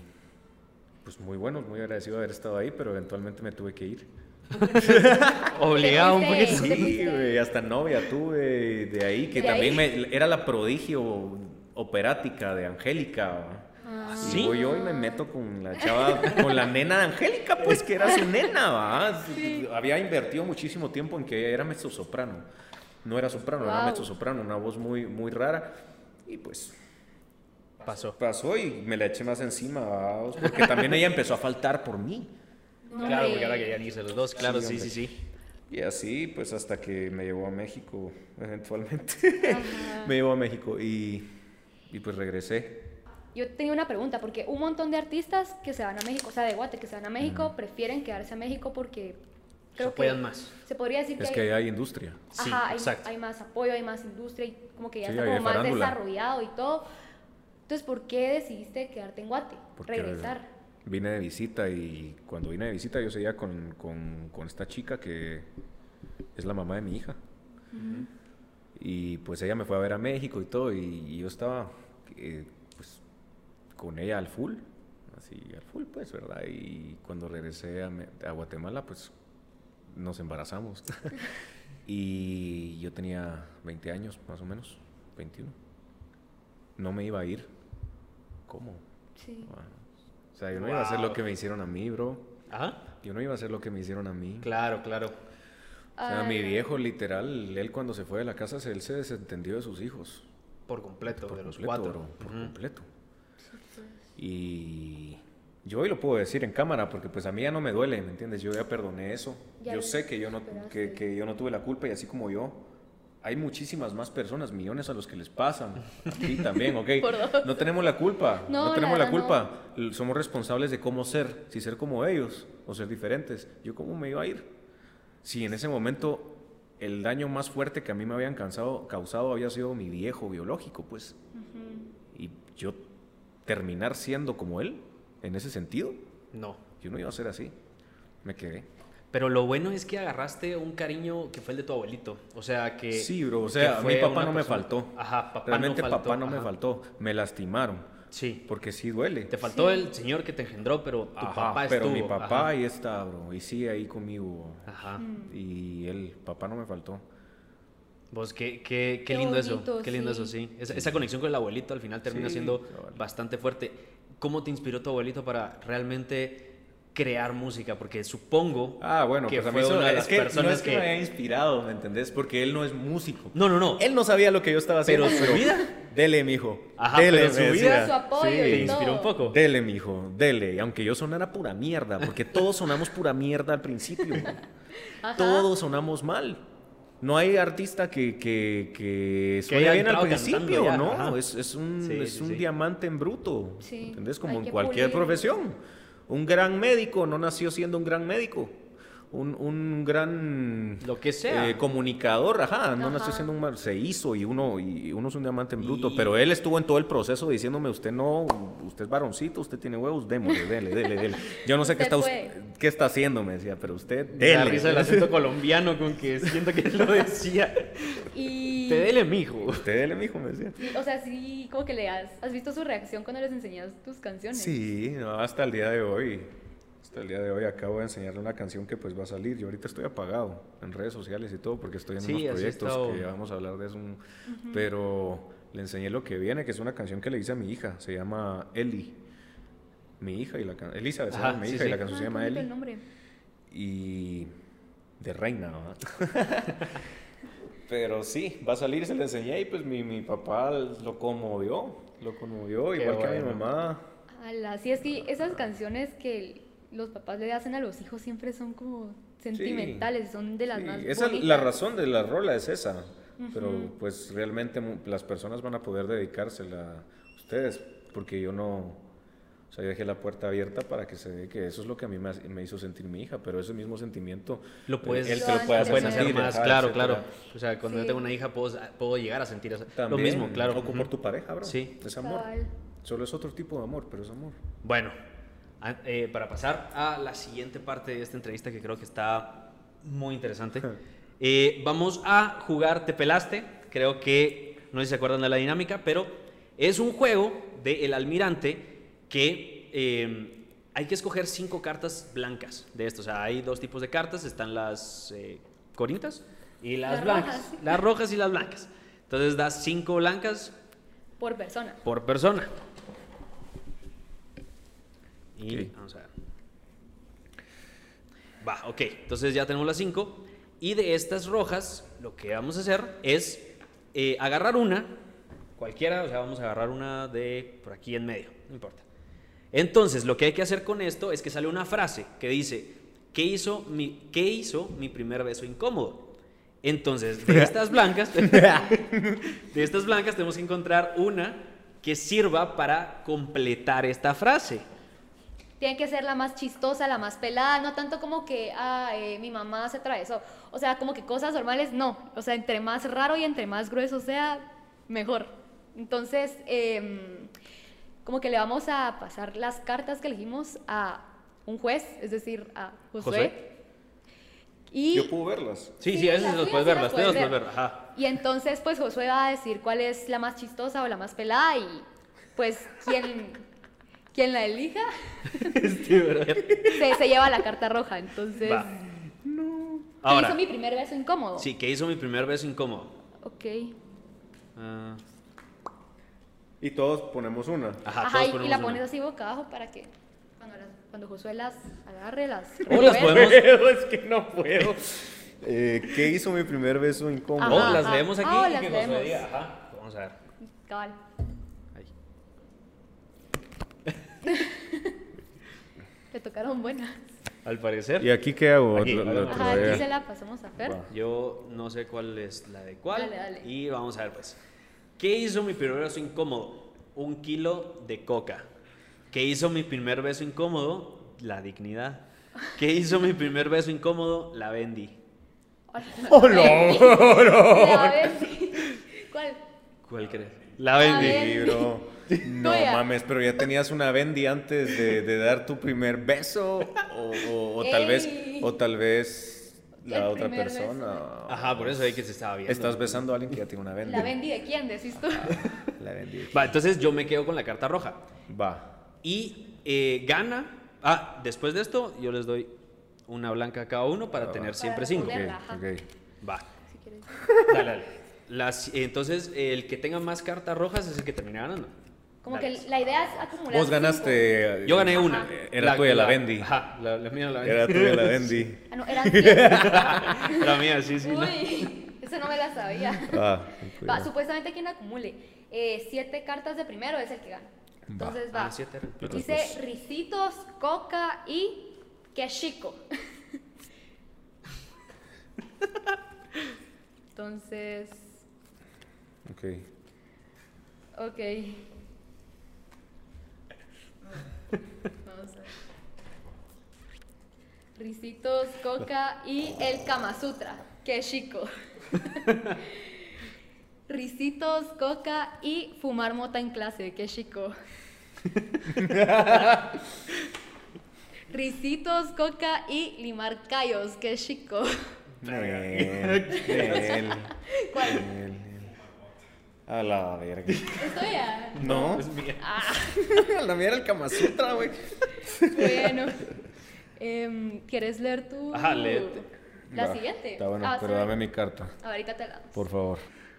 pues muy bueno, muy agradecido de haber estado ahí, pero eventualmente me tuve que ir. Obligado un Te poquito. fuiste. Sí, güey, hasta novia tuve de ahí, que ¿De también ahí? me, era la prodigio operática de Angélica. Ah. Y ¿Sí? voy yo y me meto con la chava, con la nena de Angélica, pues que era su nena, ¿va? Había invertido muchísimo tiempo en que ella era mezzo soprano. No era soprano, era Wow. mezzo soprano, una voz muy, muy rara. Y pues Pasó. pasó y me la eché más encima, ¿va? porque también ella empezó a faltar por mí. No, Claro, porque ahora querían irse los dos. Claro, sí, hombre. sí, sí. Y así, pues hasta que me llevó a México, eventualmente. Me llevó a México y, y pues regresé. Yo tenía una pregunta, porque un montón de artistas que se van a México, o sea, de Guate, que se van a México, prefieren quedarse a México porque creo que apoyan más. se podría decir Es que, que hay, hay industria. Sí, ajá, hay, exacto. hay más apoyo, hay más industria y como que ya Sí, está hay como más farándula. desarrollado y todo. Entonces, ¿por qué decidiste quedarte en Guate? Porque Regresar. Vine de visita y cuando vine de visita yo seguía con, con, con esta chica que es la mamá de mi hija. Y pues ella me fue a ver a México y todo y, y yo estaba eh, con ella al full, así al full pues, ¿verdad? Y cuando regresé a, a Guatemala pues nos embarazamos. y yo tenía 20 años más o menos, 21. No me iba a ir. ¿Cómo? Sí. O sea, yo no iba a hacer lo que me hicieron a mí, bro. Ajá. Yo no iba a hacer lo que me hicieron a mí. Claro, claro. O sea, Ah, mi viejo, literal, él cuando se fue de la casa, él se desentendió de sus hijos. Por completo, Por de los completo, cuatro. bro, por completo. Y yo hoy lo puedo decir en cámara porque pues a mí ya no me duele, ¿me entiendes? Yo ya perdoné eso. Ya yo sé que yo, no, que, que yo no tuve la culpa y así como yo, hay muchísimas más personas, millones a los que les pasan. A ti también, ¿ok? No tenemos la culpa, No, no, la tenemos la, verdad, culpa. L- Somos responsables de cómo ser, si ser como ellos o ser diferentes. ¿Yo cómo me iba a ir? Si en ese momento el daño más fuerte que a mí me habían cansado, causado había sido mi viejo biológico, pues. Y yo terminar siendo como él, en ese sentido, No. yo no iba a ser así. Me quedé. Pero lo bueno es que agarraste un cariño que fue el de tu abuelito. O sea, que. Sí, bro, o sea, mi papá no me persona- faltó. Ajá, papá Realmente no faltó. papá no me faltó. Me lastimaron. Sí. Porque sí duele. Te faltó Sí. el señor que te engendró, pero tu Ajá, papá pero estuvo. mi papá Ajá. ahí está, bro. Y sigue ahí conmigo. Ajá. Y él, papá no me faltó. Vos, qué, qué, qué Qué lindo bonito, eso. Qué lindo sí. eso, sí. Esa, esa conexión con el abuelito al final termina Sí, siendo cabal. bastante fuerte. ¿cómo te inspiró tu abuelito para realmente crear música? Porque supongo ah, bueno, que pues fue una de las que personas no es que, que... me haya inspirado, ¿me entendés? Porque él no es músico. No, no, no. Él no sabía lo que yo estaba haciendo. Pero su vida. Dele, mijo. Ajá, dele, pero su vida- decía. Su apoyo Sí, y te inspiró un poco. Dele, mijo, dele. Aunque yo sonara pura mierda, porque todos sonamos pura mierda al principio. Ajá. Todos sonamos mal. No hay artista que, que, que suene bien al principio, ya, ¿no? ajá. Es, es un, Sí, es sí, un sí. diamante en bruto. Sí, ¿Entendés? hay Como en que cualquier pulir. profesión. Un gran médico no nació siendo un gran médico. Un, un gran Lo que sea. eh, comunicador, ajá, no Ajá. nació siendo un mal, se hizo y uno y uno es un diamante en bruto, Y- pero él estuvo en todo el proceso diciéndome, usted no, usted es varoncito, usted tiene huevos, démosle, dele, dele, dele. Yo no sé qué Usted está us- qué está haciendo, me decía, pero usted dele. risa el acento colombiano con que siento que él lo decía. Y... Te dele, mijo. Usted dele, mijo, me decía. Sí, o sea, sí, como que le has... ¿Has visto su reacción cuando les enseñas tus canciones? Sí, no, hasta el día de hoy. Hasta el día de hoy acabo de enseñarle una canción que pues va a salir. Yo ahorita estoy apagado en redes sociales y todo porque estoy en Sí, unos proyectos estado. que ya vamos a hablar de eso. un- Pero le enseñé lo que viene, que es una canción que le hice a mi hija. Se llama Eli. Mi hija y la canción... Elizabeth Ajá, llama mi sí, hija sí. y la canción Ah, se llama qué bonito Eli. el nombre. Y de reina, ¿verdad? Pero sí, va a salir, se le enseñé y pues mi, mi papá lo conmovió. Lo conmovió, Qué igual que a mi mamá. Ala, sí, es que esas canciones que los papás le hacen a los hijos siempre son como sentimentales, son de las Sí, más esa es bonitas. la razón de la rola es esa. Pero pues realmente las personas van a poder dedicársela a ustedes. Porque yo no. O sea, yo dejé la puerta abierta para que se dé que eso es lo que a mí me, hizo sentir mi hija. Pero ese mismo sentimiento. Lo puedes, él Lo te lo puede hace hacer sentir, más, ajá, claro, etcétera. claro. O sea, cuando yo Sí. tengo una hija puedo, puedo llegar a sentir eso. También, lo mismo, claro. O por Ujú. tu pareja, bro. Sí. Es amor. Solo es otro tipo de amor, pero es amor. Bueno, eh, para pasar a la siguiente parte de esta entrevista que creo que está muy interesante, eh, vamos a jugar Te Pelaste. Creo que, no sé si se acuerdan de la dinámica, pero es un juego de El Almirante que eh, hay que escoger cinco cartas blancas de esto. O sea, hay dos tipos de cartas, están las eh, corintas y las, Las blancas. rojas. Las rojas y las blancas. Entonces das cinco blancas Por persona. por persona. Y Ok. vamos a ver. Va, ok. Entonces ya tenemos las cinco. Y de estas rojas, lo que vamos a hacer es eh, agarrar una, cualquiera, o sea, vamos a agarrar una de por aquí en medio, no importa. Entonces, lo que hay que hacer con esto es que sale una frase que dice, ¿qué hizo mi, qué hizo mi primer beso incómodo? Entonces, de estas blancas, de estas blancas tenemos que encontrar una que sirva para completar esta frase. Tiene que ser la más chistosa, la más pelada, no tanto como que, ah, eh, mi mamá se atravesó. O sea, como que cosas normales, no. O sea, entre más raro y entre más grueso sea, mejor. Entonces, em, como que le vamos a pasar las cartas que elegimos a un juez, es decir, a Josué. Josué. Y, Yo puedo verlas. Sí, sí, Sí, a veces las los puedes ver, las puedes ver. Ajá. y entonces, pues Josué va a decir cuál es la más chistosa o la más pelada y pues quien, quien la elija ¿verdad? se, se lleva la carta roja. Entonces, Va. ¿qué Ahora, hizo mi primer beso incómodo? sí, que hizo mi primer beso incómodo. Ok. Ah, Y todos ponemos una. ajá, Ajá, todos y- la una. pones así boca abajo para que cuando, las- cuando Josué las agarre, las O las podemos, es que no puedo. Eh, ¿Qué hizo mi primer beso incómodo? Ajá, las ajá. leemos aquí Ah, o y las que Josué leemos. diga, ajá. Vamos a ver. Cabal. Ahí. Le tocaron buenas. Al parecer. ¿Y aquí qué hago? Aquí, Lo- lo vale. Ajá, trabé. aquí se la pasamos a Fer. Yo no sé cuál es la de cuál. Dale, dale. Y vamos a ver, pues. ¿Qué hizo mi primer beso incómodo? Un kilo de coca. ¿Qué hizo mi primer beso incómodo? La dignidad. ¿Qué hizo mi primer beso incómodo? La vendí. ¡Oh, no! La vendí. ¿Cuál? ¿Cuál crees? La La vendí. bro. No Tuya. mames, pero ya tenías una Bendy antes de, de dar tu primer beso o, o- o tal vez o tal vez la El otra persona. Ajá, por eso ahí que se estaba viendo. Estás besando a alguien que ya tiene una Bendy. ¿La vendí de quién? Decís tú. La Bendy. Va, entonces yo me quedo con la carta roja. Va. Y eh, gana. Ah, después de esto, yo les doy una blanca a cada uno para Ah, tener va. siempre Para cinco. Va. Si quieres. Dale, dale. Las, entonces, el que tenga más cartas rojas es el que termina ganando. Como Dale, que pues. la idea es acumular. Vos cinco. ganaste. Yo gané Ajá. una. Era tuya la Bendy. Ajá, la, la mía la Bendy. Era tuya la Bendy. Ah, no, siete. La mía, sí, sí. no. Uy, eso no me la sabía. Ah, Va, supuestamente quien acumule eh, siete cartas de primero es el que gana. Entonces va. Ah, siete. Dice risitos, coca y chico. Entonces, Ok. ok. Vamos a ver. Risitos, coca y el Kama Sutra. Qué chico. Risitos, coca y fumar mota en clase. Qué chico. Risitos, coca y limar callos. Qué chico. Nel, Nel, ¿Cuál? Nel, Nel. A la verga. Estoy ya. No. Es mía. la mía era el Kama Sutra, güey. Bueno. Em, ¿Quieres leer tú? Ajá, léete. La Va, siguiente. Está bueno, Ah, pero sí. dame mi carta, Ahorita te la damos. por favor.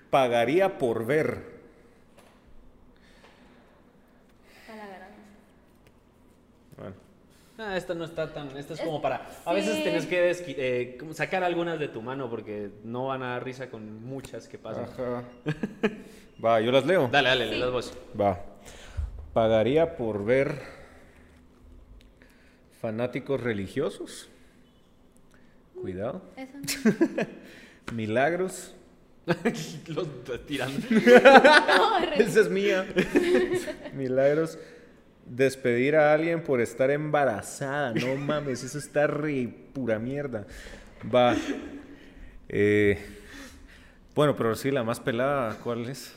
Pagaría por ver. A la gran. Bueno, Ah, esta no está tan. Esta es como para. A veces tienes que desqui- eh, sacar algunas de tu mano porque no van a dar risa con muchas que pasan. ajá. Va, yo las leo. Dale, dale, Sí. las vos. Va. Pagaría por ver fanáticos religiosos. Cuidado. Esa. Milagros. los tirando. No, Esa es mía. Milagros. Despedir a alguien por estar embarazada. No mames, eso está re pura mierda. Va. Eh, bueno, pero sí, la más pelada, ¿cuál es?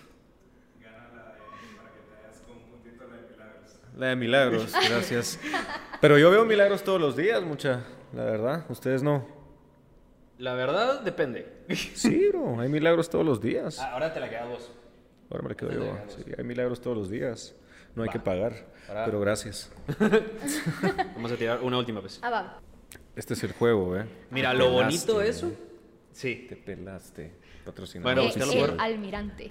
La de milagros, gracias. Pero yo veo milagros todos los días, mucha, la verdad. Ustedes no. La verdad, depende. Sí, bro, hay milagros todos los días. Ah, ahora te la quedas vos. Ahora me la quedo yo. Sí, hay milagros todos los días. No hay Va. que pagar, Para- pero gracias. Vamos a tirar una última vez. Ah, va. Este es el juego, ¿eh? Mira, lo pelaste, bonito de eso. Sí. Te pelaste. Patrocinado. Bueno, el por- almirante.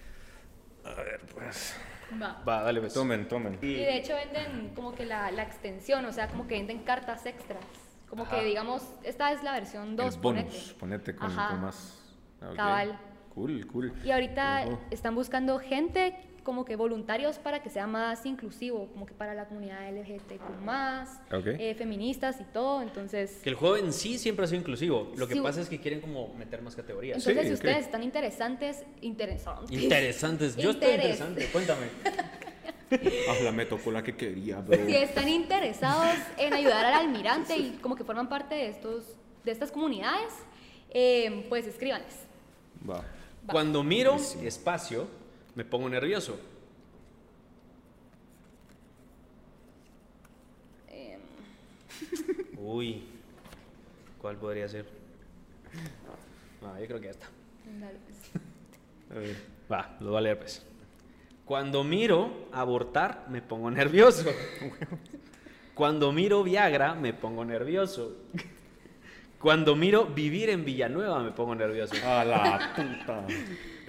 A ver, pues. Va. Va, dale, pues. Tomen, tomen. Y de hecho venden como que la, la extensión, o sea, como que venden cartas extras. Como Ajá. que digamos, esta es la versión 2, el bonus. ponete. Ponete con, con más. Ah. Cabal. Cool, cool. Y ahorita están buscando gente como que voluntarios para que sea más inclusivo, como que para la comunidad LGTQ+, Ok. eh, feministas y todo, entonces... Que el juego en sí siempre ha sido inclusivo. Lo que Sí. pasa es que quieren como meter más categorías. Entonces, Sí, si ustedes están interesantes, interesantes. Interesantes. Yo estoy Interés. interesante. Cuéntame. Ah, la me tocó la que quería, bro. Si están interesados en ayudar al almirante y como que forman parte de, estos, de estas comunidades, eh, pues escríbanles. Va. Va. Cuando miro espacio, me pongo nervioso. Eh, Uy. ¿Cuál podría ser? Yo creo que esta. dale, pues. A ver. Va, lo voy a leer pues. Cuando miro abortar, me pongo nervioso. Cuando miro Viagra, me pongo nervioso. Cuando miro vivir en Villanueva, me pongo nervioso. A la puta.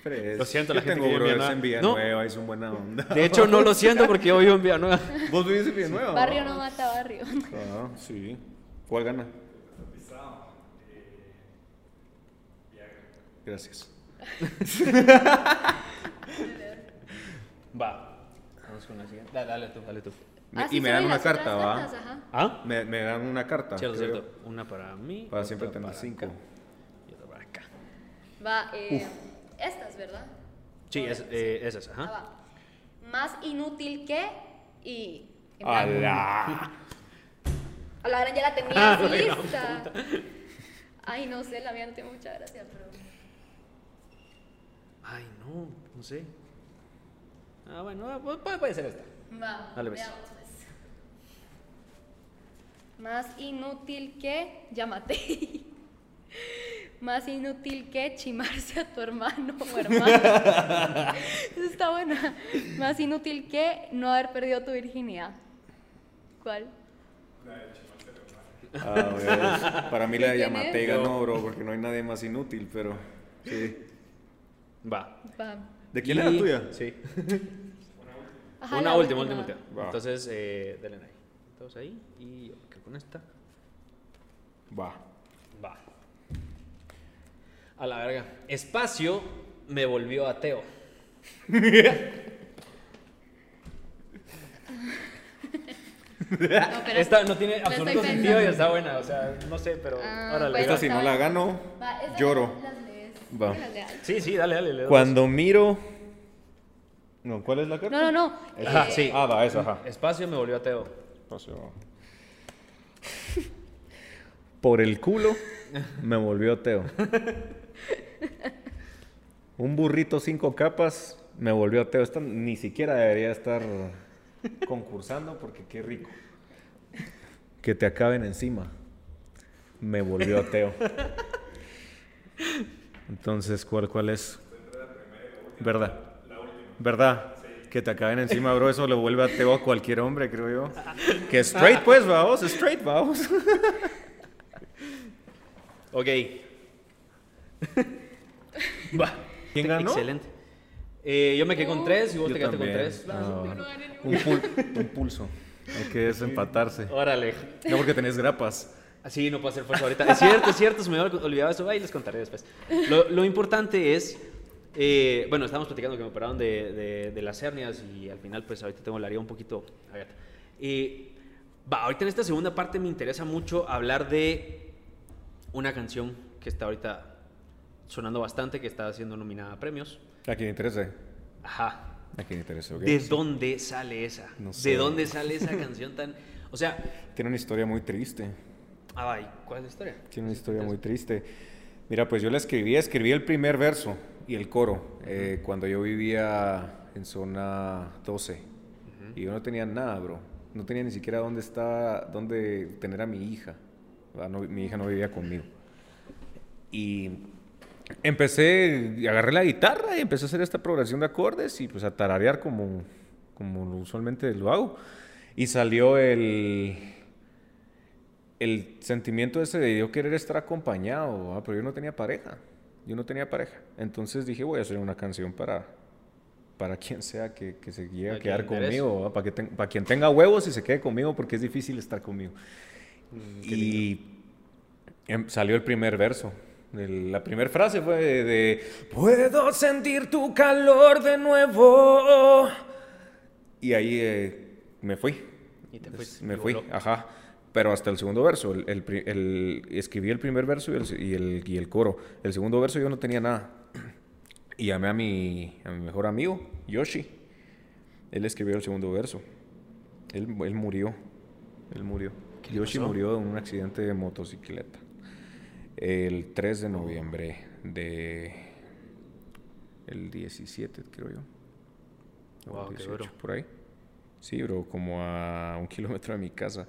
Fres. Lo siento, Yo la gente que vive en Villanueva. Villanueva y son buena onda. De hecho, no lo siento porque yo vivo en Villanueva. ¿Vos vivís en Villanueva? Barrio no mata barrio. Ah, sí. ¿Cuál gana? Gracias. Va. Vamos con la siguiente. Dale, dale tú, dale tú. Me- Ah, y sí, me dan una carta, ¿va? cartas, ajá. ¿Ah? Me, me dan una carta. Cierto, creo. cierto. Una para mí. Para siempre tener cinco. acá, y otra para acá. Va, eh, estas, ¿verdad? Sí, es, eh, esas, Ah, ajá. Más inútil que y... en A blanco. la. A la gran ya la Ah, tenía lista. Ay, no sé, la mía no tiene mucha gracia, pero... Ay, no, no sé. Ah, bueno, ah, pu- puede, puede ser esta. Va, Dale, pues. veamos, pues. Más inútil que... Llámate. Más inútil que chimarse a tu hermano o hermana. Esa está buena. Más inútil que no haber perdido tu virginidad. ¿Cuál? Ah, bueno. Para mí la de ¿Quién Yamate es? ganó, bro, porque no hay nadie más inútil, pero. Sí. Va. Va. ¿De quién Y- era la tuya? Sí. Ajá, Una la última, última. última, última. Va. Entonces, eh, denle ahí. Todos ahí y yo me quedo con esta. Va. Va. A la verga. Espacio me volvió ateo. No, pero- Esta no tiene absoluto sentido y está buena. O sea, no sé, pero. Ah, órale. bueno. Esta si no la gano, Va, lloro. las lees. Va. Sí, sí, dale, dale. le doy. Cuando miro... No, ¿cuál es la carta? No, no, no. Ajá, eh, sí. Ah, va, esa, ajá. Espacio me volvió ateo. Espacio. Por el culo me volvió ateo. Un burrito cinco capas me volvió ateo. Esta ni siquiera debería estar concursando porque qué rico. Que te acaben encima. Me volvió ateo. Entonces, ¿cuál, cuál es? ¿Verdad? ¿Verdad? Que te acaben encima, bro, eso le vuelve ateo a cualquier hombre, creo yo. Que straight, pues, vamos, straight, vamos. Ok. Va. ¿Quién ganó? Excelente. Eh, yo me quedé con tres y vos Yo te quedaste con tres. No, un, pul- un pulso. Hay que desempatarse. Órale. No porque tenés grapas. Así no puedo hacer fuerza ahorita. Es cierto, es cierto, se me había olvidado eso. Ahí les contaré después. Lo, lo importante es. eh, bueno, estábamos platicando que me operaron de, de- de las hernias y al final, pues ahorita tengo la herida un poquito abierta. Eh, va, ahorita en esta segunda parte me interesa mucho hablar de una canción que está ahorita sonando bastante, que está siendo nominada a premios. A quien interese. Ajá. A quien interese, ok. ¿De dónde sale esa? No sé. ¿De dónde sale esa canción tan.? O sea. Tiene una historia muy triste. Ah, ¿y ¿cuál es la historia? Tiene una historia muy triste. Mira, pues yo la escribí, escribí el primer verso y el coro eh, cuando yo vivía en zona 12. Y yo no tenía nada, bro. No tenía ni siquiera dónde estaba, dónde tener a mi hija. No, mi hija no vivía conmigo. Y empecé, agarré la guitarra y empecé a hacer esta progresión de acordes y pues a tararear como, como usualmente lo hago. Y salió el, el sentimiento ese de yo querer estar acompañado, ¿va? pero yo no tenía pareja. Yo no tenía pareja. Entonces dije, voy a hacer una canción para, para quien sea que, que se llegue A quedar conmigo, para, que ten- para quien tenga huevos y se quede conmigo, porque es difícil estar conmigo. Mm, y em- salió el primer verso. La primera frase fue de, de, Puedo sentir tu calor de nuevo. Y ahí eh, me fui. Y te fuiste, me fui, voló. ajá. Pero hasta el segundo verso. El, el el- escribí el primer verso y el, y, el, y el coro. El segundo verso yo no tenía nada. Y llamé a mi, a mi mejor amigo, Yoshi. Él escribió el segundo verso. Él, él murió. Él murió. ¿Qué le Yoshi pasó? murió en un accidente de motocicleta. El 3 de noviembre de... El 17, creo yo. O Wow, qué duro. por ahí. Sí, bro, como a un kilómetro de mi casa.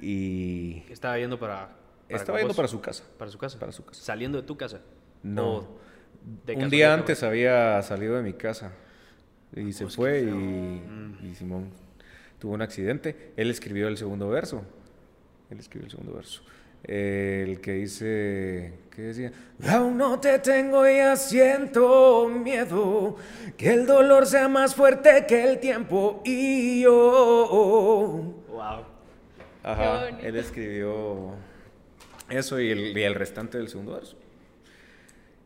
Y ¿Qué estaba yendo para.? estaba yendo vos? para su casa. Para su casa. Para su casa. Saliendo de tu casa. No. De un día antes había salido de mi casa y se Pues, fue. Mm. y Simón tuvo un accidente. Él escribió el segundo verso. Él escribió el segundo verso. Eh, el que dice, ¿qué decía? Aún no te tengo ya siento miedo, que el dolor sea más fuerte que el tiempo y yo. Wow. Ajá, él escribió eso y el, y el restante del segundo verso.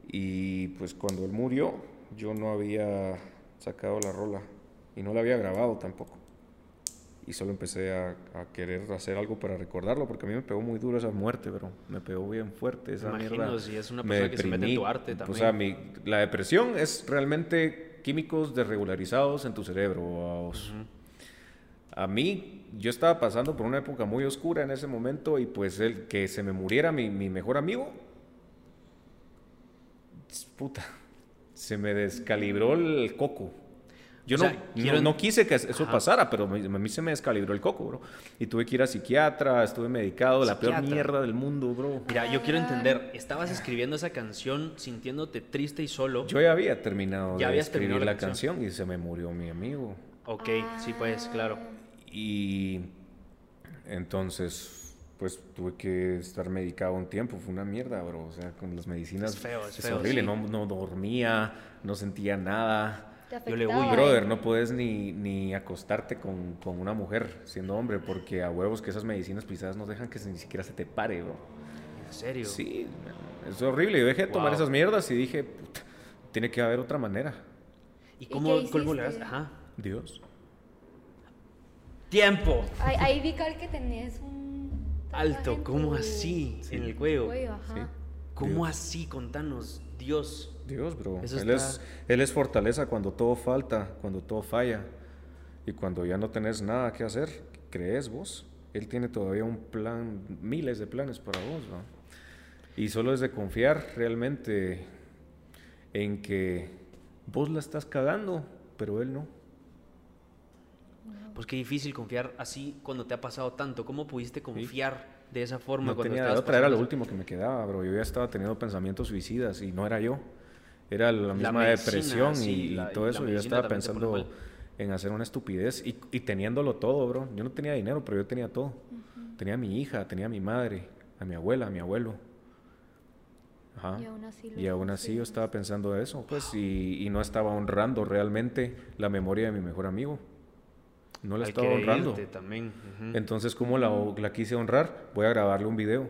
Y pues cuando él murió, yo no había sacado la rola y no la había grabado tampoco. Y solo empecé a, a querer hacer algo para recordarlo, porque a mí me pegó muy duro esa muerte, pero me pegó bien fuerte esa Me imagino, mierda. si es una Me persona que se mete en tu arte O también. sea, mi- la depresión es realmente químicos desregularizados en tu cerebro. vamos. A mí, yo estaba pasando por una época muy oscura en ese momento y pues el que se me muriera mi, mi mejor amigo, puta, se me descalibró el coco. Yo O no, sea, no- quiero- no quise que eso Ajá. pasara, pero me- a mí se me descalibró el coco, bro. Y tuve que ir a psiquiatra, estuve medicado, la peor mierda del mundo, bro. Mira, yo quiero entender, estabas escribiendo esa canción sintiéndote triste y solo. Yo ya había terminado Ya de escribir terminado la la canción y se me murió mi amigo. Ok, sí, pues, claro. Y entonces, pues tuve que estar medicado un tiempo. Fue una mierda, bro. O sea, con las medicinas. Es feo, es feo, horrible. sí. No, no dormía, no sentía nada. Yo le huyo. Brother, no puedes ni, ni acostarte con, con una mujer siendo hombre porque a huevos que esas medicinas pisadas no dejan que ni siquiera se te pare, bro. ¿En serio? Sí, es horrible. Yo dejé de tomar esas mierdas y dije, "Puta, tiene que haber otra manera. ¿Y ¿Y cómo, cómo le das? Ajá. Dios. ¡Tiempo! Ahí, ahí vi que tenés un... Alto, en ¿cómo así? En el cuello. ajá. Sí. ¿Cómo Dios. así? Contanos. Dios. Dios, bro. Eso Él, está- es, él es fortaleza cuando todo falta, cuando todo falla. Y cuando ya no tenés nada que hacer, crees vos. Él tiene todavía un plan, miles de planes para vos, ¿no? Y solo es de confiar realmente en que vos la estás cagando, pero él no. Pues qué difícil confiar así cuando te ha pasado tanto. ¿Cómo pudiste confiar de esa forma No cuando tenía otra, era lo último que me quedaba, bro. Yo ya estaba teniendo pensamientos suicidas y no era yo. Era la misma medicina, depresión y, sí, y la- todo eso. Yo estaba pensando en hacer una estupidez y, y teniéndolo todo, bro. Yo no tenía dinero, pero yo tenía todo. Tenía a mi hija, tenía a mi madre, a mi abuela, a mi abuelo. Ajá. Y aún así lo Y aún así yo estaba pensando eso, pues, y, y no estaba honrando realmente la memoria de mi mejor amigo. No la estaba honrando. también. Entonces, ¿cómo la, la quise honrar? Voy a grabarle un video.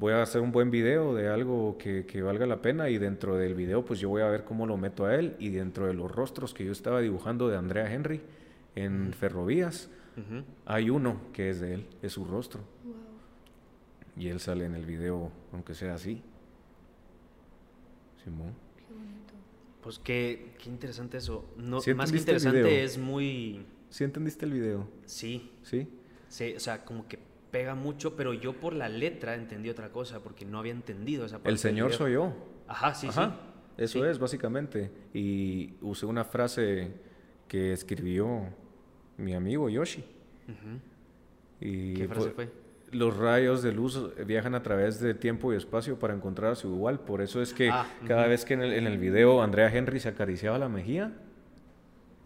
Voy a hacer un buen video de algo que, que valga la pena y dentro del video pues yo voy a ver cómo lo meto a él y dentro de los rostros que yo estaba dibujando de Andrea Henry en Ferrovías, hay uno que es de él, es su rostro. Wow. Y él sale en el video, aunque sea así. Simón. Qué bonito. Pues qué, qué interesante eso. No, ¿Sí más que interesante es muy... ¿Sí entendiste el video? Sí, ¿Sí? sí, o sea, como que pega mucho, pero yo por la letra entendí otra cosa, porque no había entendido esa parte. El señor soy yo. Ajá, sí, Ajá, sí. Eso Sí. es, básicamente. Y usé una frase que escribió mi amigo Yoshi. Y ¿Qué frase fue? Los rayos de luz viajan a través de tiempo y espacio para encontrar a su igual. Por eso es que Ah, cada vez que en el, en el video Andrea Henry se acariciaba la mejilla,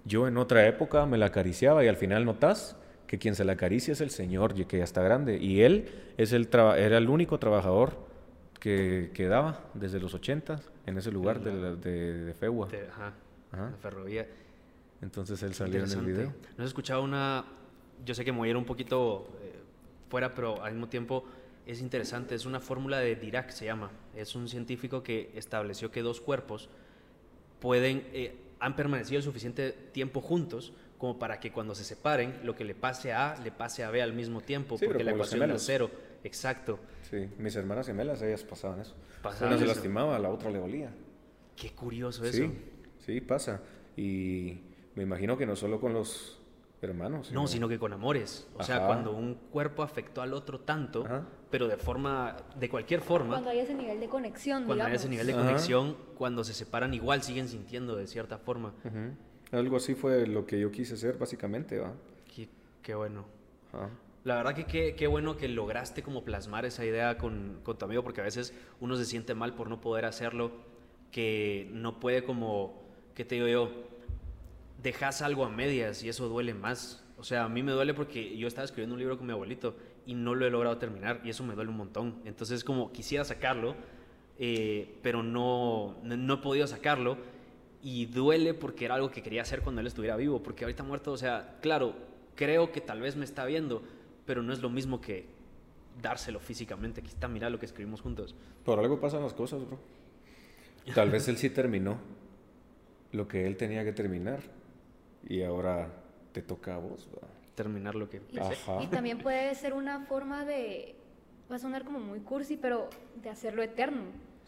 yo en otra época me la acariciaba y al final notas que quien se la acaricia es el Señor, y que ya está grande. Y él es el era el único trabajador que quedaba desde los 80 en ese lugar de, la- de, de Fegua. Te- ajá, Ajá. la ferrovía. Entonces él salió en el video. ¿No has escuchado una.? Yo sé que me voy a ir un poquito eh, fuera, pero al mismo tiempo es interesante. Es una fórmula de Dirac, se llama. Es un científico que estableció que dos cuerpos pueden. eh, han permanecido el suficiente tiempo juntos como para que cuando se separen, lo que le pase a A le pase a B al mismo tiempo, Sí, porque pero la ecuación es cero. Exacto. Sí, mis hermanas gemelas, ellas pasaban eso. Pasaban Una se lastimaba, la otra le dolía. Qué curioso eso. Sí, sí, pasa. Y me imagino que no solo con los hermanos. No, sino que con amores. O sea, cuando un cuerpo afectó al otro tanto, Ajá. pero de forma, de cualquier forma, Cuando hay ese nivel de conexión, cuando hay digamos. ese nivel de Ajá. conexión, cuando se separan igual siguen sintiendo de cierta forma. Algo así fue lo que yo quise hacer, básicamente, ¿va? Qué, qué bueno. Ajá. La verdad que qué, qué bueno que lograste como plasmar esa idea con, con tu amigo, porque a veces uno se siente mal por no poder hacerlo, que no puede como, ¿qué te digo yo? Dejas algo a medias y eso duele más. O sea, a mí me duele porque yo estaba escribiendo un libro con mi abuelito y no lo he logrado terminar y eso me duele un montón. Entonces como quisiera sacarlo, eh, pero no, no, no he podido sacarlo y duele porque era algo que quería hacer cuando él estuviera vivo, porque ahorita muerto, o sea, claro, creo que tal vez me está viendo, pero no es lo mismo que dárselo físicamente. Aquí está, mira lo que escribimos juntos. Por algo pasan las cosas, bro. Tal vez él sí terminó lo que él tenía que terminar. Y ahora te toca a vos. Terminar lo que. Ajá. y también puede ser una forma de, va a sonar como muy cursi, pero de hacerlo eterno.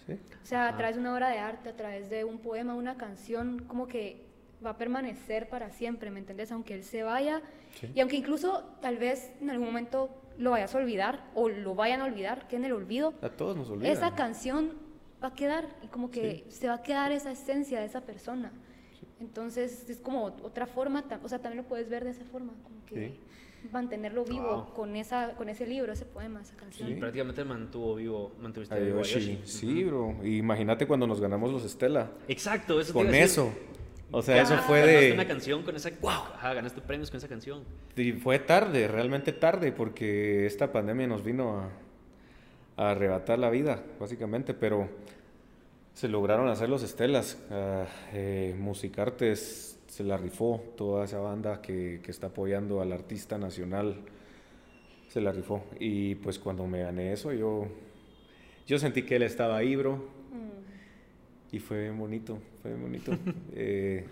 ¿Sí? O sea, a través de una obra de arte, a través de un poema, una canción, como que va a permanecer para siempre, ¿me entendés? Aunque él se vaya Sí. y aunque incluso tal vez en algún momento lo vayas a olvidar o lo vayan a olvidar, que en el olvido, A todos nos olvidan. esa canción va a quedar y como que se va a quedar esa esencia de esa persona. Entonces es como otra forma, o sea, también lo puedes ver de esa forma, como que mantenerlo vivo Wow. con, esa, con ese libro, ese poema, esa canción. Y prácticamente mantuvo vivo, mantuviste A vivo a Yoshi. Yoshi. Sí, bro. Imagínate cuando nos ganamos los Estela. Exacto, eso Con eso. O sea, eso Ganaste- fue ganaste una de... canción con esa... ¡Wow! Ajá, ganaste premios con esa canción. Y fue tarde, realmente tarde, porque esta pandemia nos vino a, a arrebatar la vida, básicamente. Pero Se lograron hacer los estelas. Uh, eh, Musicartes se la rifó, toda esa banda que, que, está apoyando al artista nacional se la rifó. Y pues cuando me gané eso, yo, yo sentí que él estaba ahí, bro. Mm. Y fue bonito, fue bonito. eh,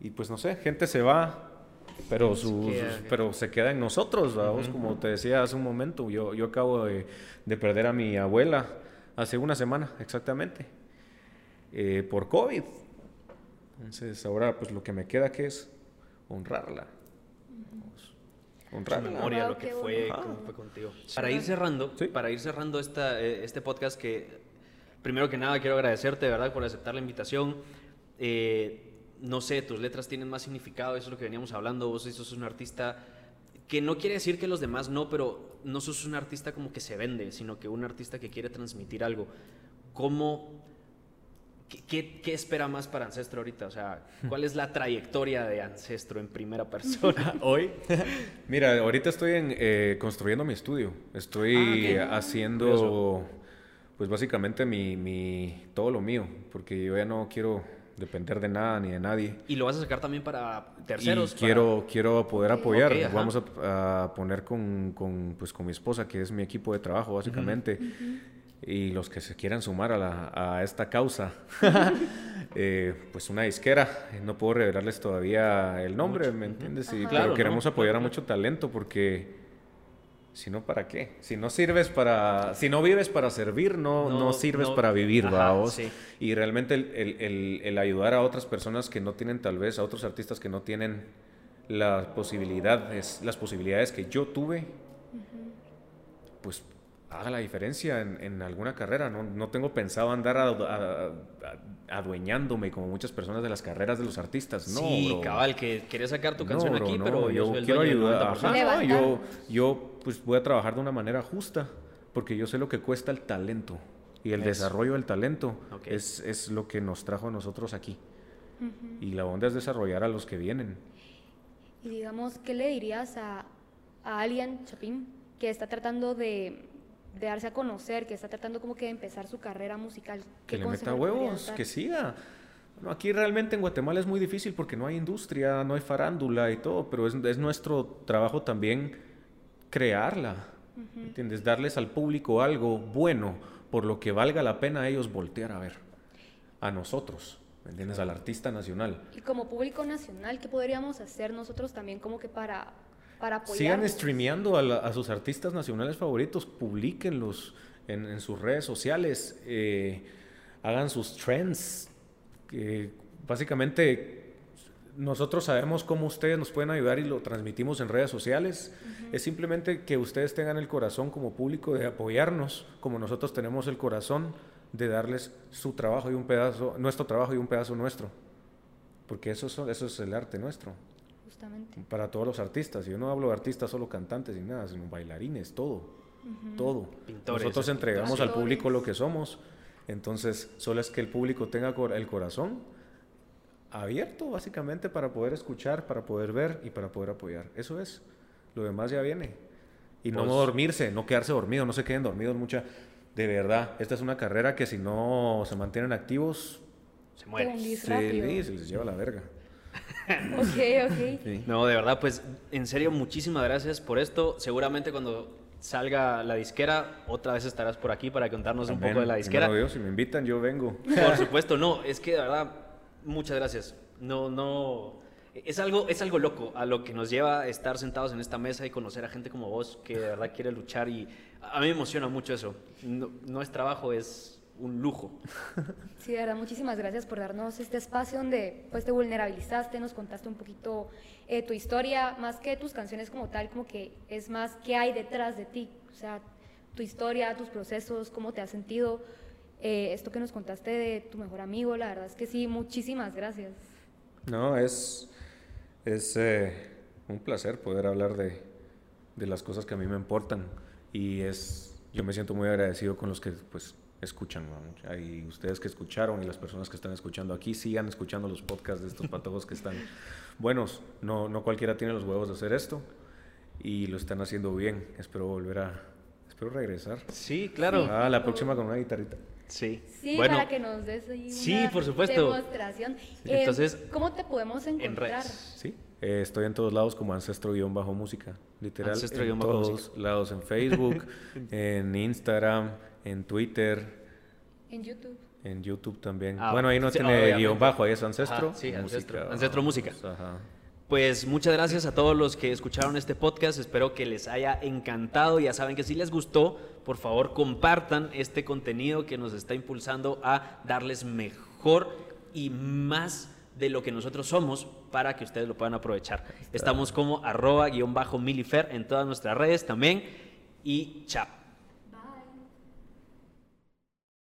y pues no sé, gente se va, pero, sus, pero se queda en nosotros, vamos, como te decía hace un momento, yo, yo acabo de, de perder a mi abuela hace una semana exactamente, eh, por COVID. Entonces ahora pues lo que me queda que es honrarla. honrarla. memoria, lo que fue, fue contigo. Para ir cerrando, para ir cerrando esta, eh, este podcast que primero que nada quiero agradecerte, ¿verdad? Por aceptar la invitación. Eh, no sé, tus letras tienen más significado, eso es lo que veníamos hablando, vos sos un artista que no quiere decir que los demás no, pero no sos un artista como que se vende, sino que un artista que quiere transmitir algo. ¿Cómo, qué, qué, espera más para Ancestro ahorita? O sea, ¿cuál es la trayectoria de Ancestro en primera persona hoy? Mira, ahorita estoy en, eh, construyendo mi estudio. Estoy ah, haciendo, pues básicamente mi, mi, todo lo mío, porque yo ya no quiero depender de nada ni de nadie. ¿Y lo vas a sacar también para terceros? quiero, quiero poder apoyar. Vamos a, poner con, con, pues, con mi esposa, que es mi equipo de trabajo, básicamente. Y los que se quieran sumar a, la, a esta causa, eh, pues una disquera. No puedo revelarles todavía el nombre, ¿me entiendes? Y, claro, pero queremos apoyar a mucho talento porque si no, ¿para qué? Si no sirves para, si no vives para servir, no, no, sirves para vivir, vamos. Y realmente el, el, ayudar a otras personas que no tienen, tal vez, a otros artistas que no tienen las posibilidades, las posibilidades que yo tuve, pues haga la diferencia en, alguna carrera. No, no, tengo pensado andar adueñándome como muchas personas de las carreras de los artistas. No, sí, cabal, que quieres sacar tu canción aquí, pero yo, quiero ayudar. yo, yo pues voy a trabajar de una manera justa porque yo sé lo que cuesta el talento y el desarrollo del talento es, es, lo que nos trajo a nosotros aquí. Y la onda es desarrollar a los que vienen. Y digamos, ¿qué le dirías a, a alguien, Chapín, que está tratando de de darse a conocer, que está tratando como que de empezar su carrera musical. Que le meta huevos, que siga. Aquí realmente en Guatemala es muy difícil porque no hay industria, no hay farándula y todo, pero es, es nuestro trabajo también crearla, ¿entiendes? Darles al público algo bueno por lo que valga la pena a ellos voltear a ver, a nosotros. ¿Me entiendes? Al artista nacional. Y como público nacional, ¿qué podríamos hacer nosotros también como que para para Sigan streameando a, sus artistas nacionales favoritos, publiquenlos en, en sus redes sociales, eh, hagan sus trends. básicamente, nosotros sabemos cómo ustedes nos pueden ayudar y lo transmitimos en redes sociales. Es simplemente que ustedes tengan el corazón como público de apoyarnos, como nosotros tenemos el corazón de darles su trabajo y un pedazo, nuestro trabajo y un pedazo nuestro. Porque eso, eso es el arte nuestro. Para todos los artistas. Yo no hablo de artistas solo cantantes y nada, sino bailarines, todo. Todo. Nosotros entregamos al público lo que somos. Entonces, solo es que el público tenga el corazón abierto, básicamente, para poder escuchar, para poder ver y para poder apoyar. Eso es. Lo demás ya viene. Y no pues dormirse, no quedarse dormido, no se queden dormidos mucha. De verdad, esta es una carrera que si no se mantienen activos, se mueren. se les lleva la verga. Ok, ok. No, de verdad, pues en serio, muchísimas gracias por esto. Seguramente cuando salga la disquera, otra vez estarás por aquí para contarnos un poco de la disquera. No, si me invitan, yo vengo. Por supuesto, no, es que de verdad, muchas gracias. No, no, es algo, es algo loco a lo que nos lleva a estar sentados en esta mesa y conocer a gente como vos que de verdad quiere luchar y a mí me emociona mucho eso. No, no es trabajo, es un lujo. Sí, de verdad, muchísimas gracias por darnos este espacio donde pues te vulnerabilizaste, nos contaste un poquito eh, tu historia, más que tus canciones como tal, como que es más qué hay detrás de ti, o sea, tu historia, tus procesos, cómo te has sentido, eh, esto que nos contaste de tu mejor amigo, la verdad es que sí, muchísimas gracias. No, es, es eh, un placer poder hablar de, de las cosas que a mí me importan y es, yo me siento muy agradecido con los que pues escuchan. Y ustedes que escucharon y las personas que están escuchando aquí, sigan escuchando los podcasts de estos patojos que están buenos. No, no cualquiera tiene los huevos de hacer esto y lo están haciendo bien. Espero volver a... Espero regresar. Sí, claro. Ah, la próxima con una guitarrita. Sí. Sí, para que nos des ahí sí, una por supuesto. demostración. Eh, Entonces, ¿cómo te podemos encontrar? En redes. Sí, eh, estoy en todos lados como ancestro-música, literal. Ancestro en todos lados, en Facebook, en Instagram, en Twitter. En YouTube. En YouTube también. Ah, bueno, ahí no tiene guion bajo, ahí es Ancestro. sí, Ancestro. Ancestro Música. Ajá. Pues muchas gracias a todos los que escucharon este podcast. Espero que les haya encantado. Ya saben que si les gustó, por favor compartan este contenido que nos está impulsando a darles mejor y más de lo que nosotros somos para que ustedes lo puedan aprovechar. Estamos como arroba guion bajo milifer en todas nuestras redes también. Y chao.